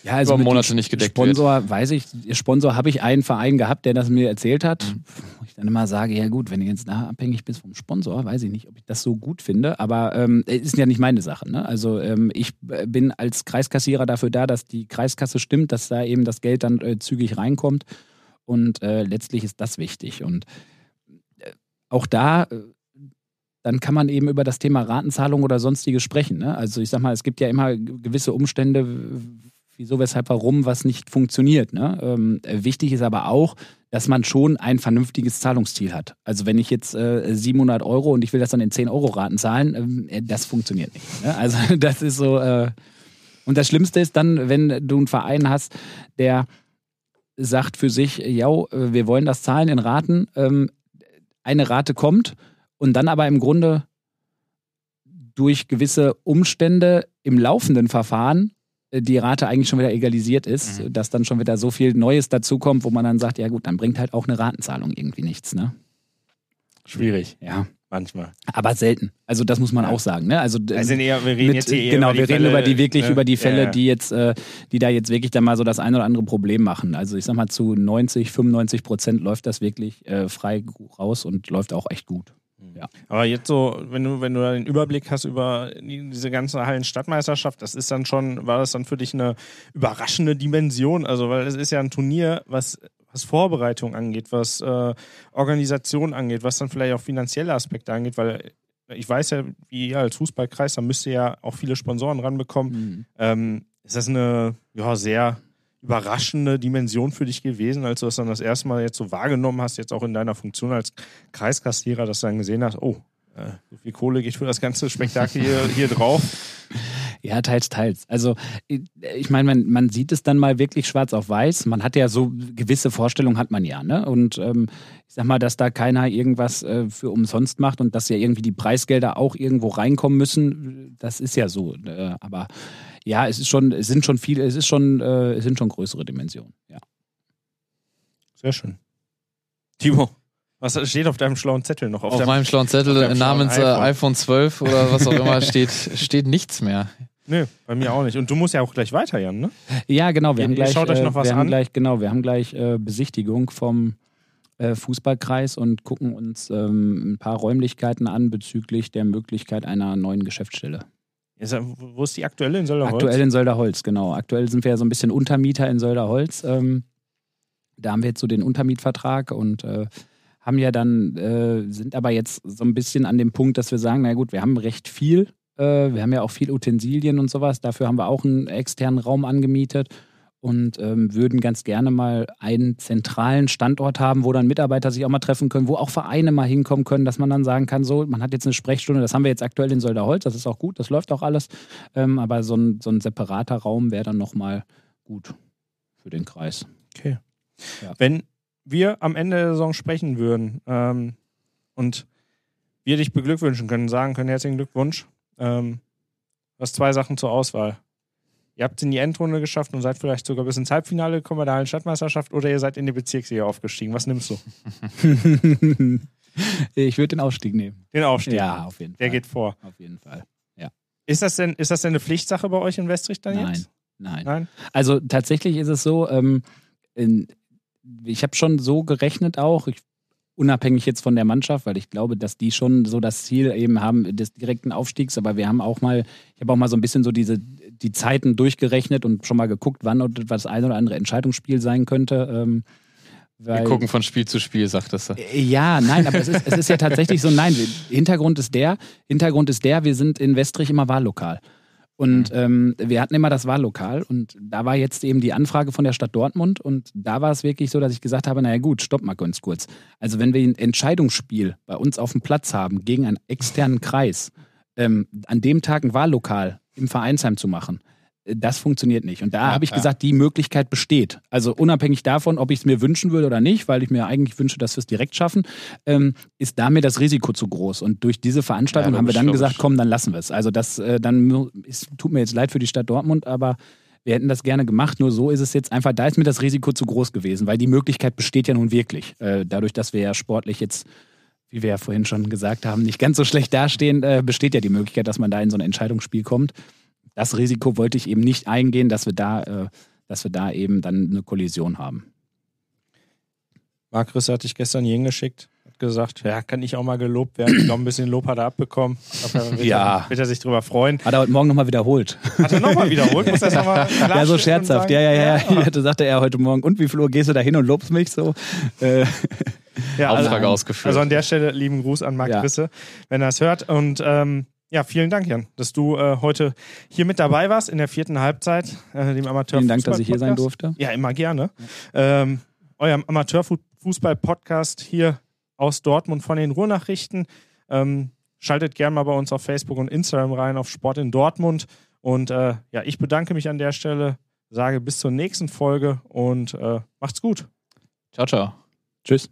Ja, also über Monate nicht gedeckt Sponsor, weiß ich, Sponsor habe ich einen Verein gehabt, der das mir erzählt hat. Mhm. Wo ich dann immer sage, ja gut, wenn du jetzt da abhängig bist vom Sponsor, weiß ich nicht, ob ich das so gut finde. Aber ähm, es ist ja nicht meine Sache. Ne? Also ähm, ich äh, bin als Kreiskassierer dafür da, dass die Kreiskasse stimmt, dass da eben das Geld dann äh, zügig reinkommt. Und äh, letztlich ist das wichtig. Und äh, auch da äh, dann kann man eben über das Thema Ratenzahlung oder sonstiges sprechen. Ne? Also ich sag mal, es gibt ja immer gewisse Umstände, wieso, weshalb, warum, was nicht funktioniert. Ne? Ähm, äh, wichtig ist aber auch, dass man schon ein vernünftiges Zahlungsziel hat. Also wenn ich jetzt äh, 700 Euro und ich will das dann in 10 Euro Raten zahlen, ähm, äh, das funktioniert nicht. Ne? Also das ist so. Äh, und das Schlimmste ist dann, wenn du einen Verein hast, der sagt für sich, ja, äh, wir wollen das zahlen in Raten, ähm, eine Rate kommt und dann aber im Grunde durch gewisse Umstände im laufenden Verfahren äh, die Rate eigentlich schon wieder egalisiert ist, Mhm. dass dann schon wieder so viel Neues dazukommt, wo man dann sagt, ja gut, dann bringt halt auch eine Ratenzahlung irgendwie nichts, ne? schwierig, Ja, manchmal. aber selten. Also das muss man Ja. auch sagen, ne? Also Also eher, wir reden mit, jetzt hier eher genau, über die wir reden Fälle, über die wirklich ne? über die Fälle, Ja, ja. die jetzt, äh, die da jetzt wirklich dann mal so das ein oder andere Problem machen. Also ich sag mal zu 90, 95 Prozent läuft das wirklich äh, frei raus und läuft auch echt gut. Aber jetzt so, wenn du, wenn du da den Überblick hast über die- diese ganze Hallenstadtmeisterschaft, das ist dann schon, war das dann für dich eine überraschende Dimension? Also, weil es ist ja ein Turnier, was, was Vorbereitung angeht, was äh, Organisation angeht, was dann vielleicht auch finanzielle Aspekte angeht, weil ich weiß ja, wie ihr als Fußballkreis, da müsst ihr ja auch viele Sponsoren ranbekommen. Mhm. Ähm, ist das eine ja, sehr überraschende Dimension für dich gewesen, als du das dann das erste Mal jetzt so wahrgenommen hast, jetzt auch in deiner Funktion als Kreiskassierer, dass du dann gesehen hast, oh, äh, so viel Kohle geht für das ganze Spektakel hier, hier drauf. Ja, teils, teils. Also ich meine, man, man sieht es dann mal wirklich schwarz auf weiß. Man hat ja so gewisse Vorstellungen hat man ja, ne? Und ähm, ich sag mal, dass da keiner irgendwas äh, für umsonst macht und dass ja irgendwie die Preisgelder auch irgendwo reinkommen müssen, das ist ja so. Äh, aber ja, es ist schon, es sind schon viele, es ist schon, äh, es sind schon größere Dimensionen, ja. Sehr schön. Timo, was steht auf deinem schlauen Zettel noch? Auf, Auf, deinem, meinem schlauen Zettel namens schlauen äh, iPhone. iPhone 12 oder was auch immer steht, steht nichts mehr. Nö, bei mir auch nicht. Und du musst ja auch gleich weiter, Jan, ne? Ja, genau. Wir haben gleich, schaut euch noch äh, was wir haben an? gleich, genau, wir haben gleich äh, Besichtigung vom äh, Fußballkreis und gucken uns ähm, ein paar Räumlichkeiten an bezüglich der Möglichkeit einer neuen Geschäftsstelle. Ja- Wo ist die aktuelle in Sölderholz? Aktuell in Sölderholz, genau. Aktuell sind wir ja so ein bisschen Untermieter in Sölderholz. Ähm, da haben wir jetzt so den Untermietvertrag und äh, haben ja dann, äh, sind aber jetzt so ein bisschen an dem Punkt, dass wir sagen, na gut, wir haben recht viel. Äh, wir haben ja auch viel Utensilien und sowas. Dafür haben wir auch einen externen Raum angemietet und ähm, würden ganz gerne mal einen zentralen Standort haben, wo dann Mitarbeiter sich auch mal treffen können, wo auch Vereine mal hinkommen können, dass man dann sagen kann, so, man hat jetzt eine Sprechstunde, das haben wir jetzt aktuell in Sölderholz, das ist auch gut, das läuft auch alles, ähm, aber so ein, so ein separater Raum wäre dann nochmal gut für den Kreis. Okay. Ja. Wenn wir am Ende der Saison sprechen würden ähm, und wir dich beglückwünschen können, sagen können, herzlichen Glückwunsch, ähm, du hast zwei Sachen zur Auswahl. Ihr habt in die Endrunde geschafft und seid vielleicht sogar bis ins Halbfinale gekommen bei der Hallen Stadtmeisterschaft oder ihr seid in die Bezirksliga aufgestiegen. Was nimmst du? ich würde den Aufstieg nehmen. Den Aufstieg. Ja, auf jeden Fall. Der geht vor. Auf jeden Fall. Ist das denn, ist das denn eine Pflichtsache bei euch in Westrich dann Nein. jetzt? Nein. Nein. Also tatsächlich ist es so, ähm, in, ich habe schon so gerechnet auch, ich, unabhängig jetzt von der Mannschaft, weil ich glaube, dass die schon so das Ziel eben haben des direkten Aufstiegs, aber wir haben auch mal, ich habe auch mal so ein bisschen so diese die Zeiten durchgerechnet und schon mal geguckt, wann das ein oder andere Entscheidungsspiel sein könnte. Ähm, Wir gucken von Spiel zu Spiel, sagtest du. Äh, Ja, nein, aber es ist, es ist ja tatsächlich so, nein, Hintergrund ist der, Hintergrund ist der, wir sind in Westrich immer Wahllokal. Und ähm, wir hatten immer das Wahllokal und da war jetzt eben die Anfrage von der Stadt Dortmund und da war es wirklich so, dass ich gesagt habe, naja gut, stopp mal ganz kurz. Also wenn wir ein Entscheidungsspiel bei uns auf dem Platz haben gegen einen externen Kreis, ähm, an dem Tag ein Wahllokal im Vereinsheim zu machen, das funktioniert nicht. Und da Ja, habe ich ja. gesagt, die Möglichkeit besteht. Also unabhängig davon, ob ich es mir wünschen würde oder nicht, weil ich mir eigentlich wünsche, dass wir es direkt schaffen, ähm, ist da mir das Risiko zu groß. Und durch diese Veranstaltung Ja, haben wir dann logisch. gesagt, komm, dann lassen wir es. Also das, äh, dann es tut mir jetzt leid für die Stadt Dortmund, aber wir hätten das gerne gemacht. Nur so ist es jetzt einfach, da ist mir das Risiko zu groß gewesen, weil die Möglichkeit besteht ja nun wirklich. Äh, dadurch, dass wir ja sportlich jetzt wie wir ja vorhin schon gesagt haben, nicht ganz so schlecht dastehen, äh, besteht ja die Möglichkeit, dass man da in so ein Entscheidungsspiel kommt. Das Risiko wollte ich eben nicht eingehen, dass wir da, äh, dass wir da eben dann eine Kollision haben. Marc Risse hat dich gestern hier hingeschickt, hat gesagt, ja, kann ich auch mal gelobt werden. Ich glaube, ein bisschen Lob hat er abbekommen. Ich glaub, wird, Ja. er, wird er sich drüber freuen. Hat er heute Morgen nochmal wiederholt. Hat er nochmal wiederholt? Muss das nochmal Ja, so scherzhaft. Ja, ja, ja. Ich hatte, sagte er heute Morgen, und wie viel Uhr gehst du da hin und lobst mich so? Äh, ja Auftrag also, ausgeführt. also an der Stelle lieben Gruß an Marc Ja. Risse, wenn er es hört. Und ähm, ja, vielen Dank, Jan, dass du äh, heute hier mit dabei warst in der vierten Halbzeit, äh, dem Amateur vielen Dank, dass ich hier sein durfte. Ja, immer gerne. Ähm, eurem Amateurfußball-Podcast hier aus Dortmund von den Ruhrnachrichten. Ähm, schaltet gerne mal bei uns auf Facebook und Instagram rein auf Sport in Dortmund. Und äh, ja, ich bedanke mich an der Stelle, sage bis zur nächsten Folge und äh, macht's gut. Ciao, ciao. Tschüss.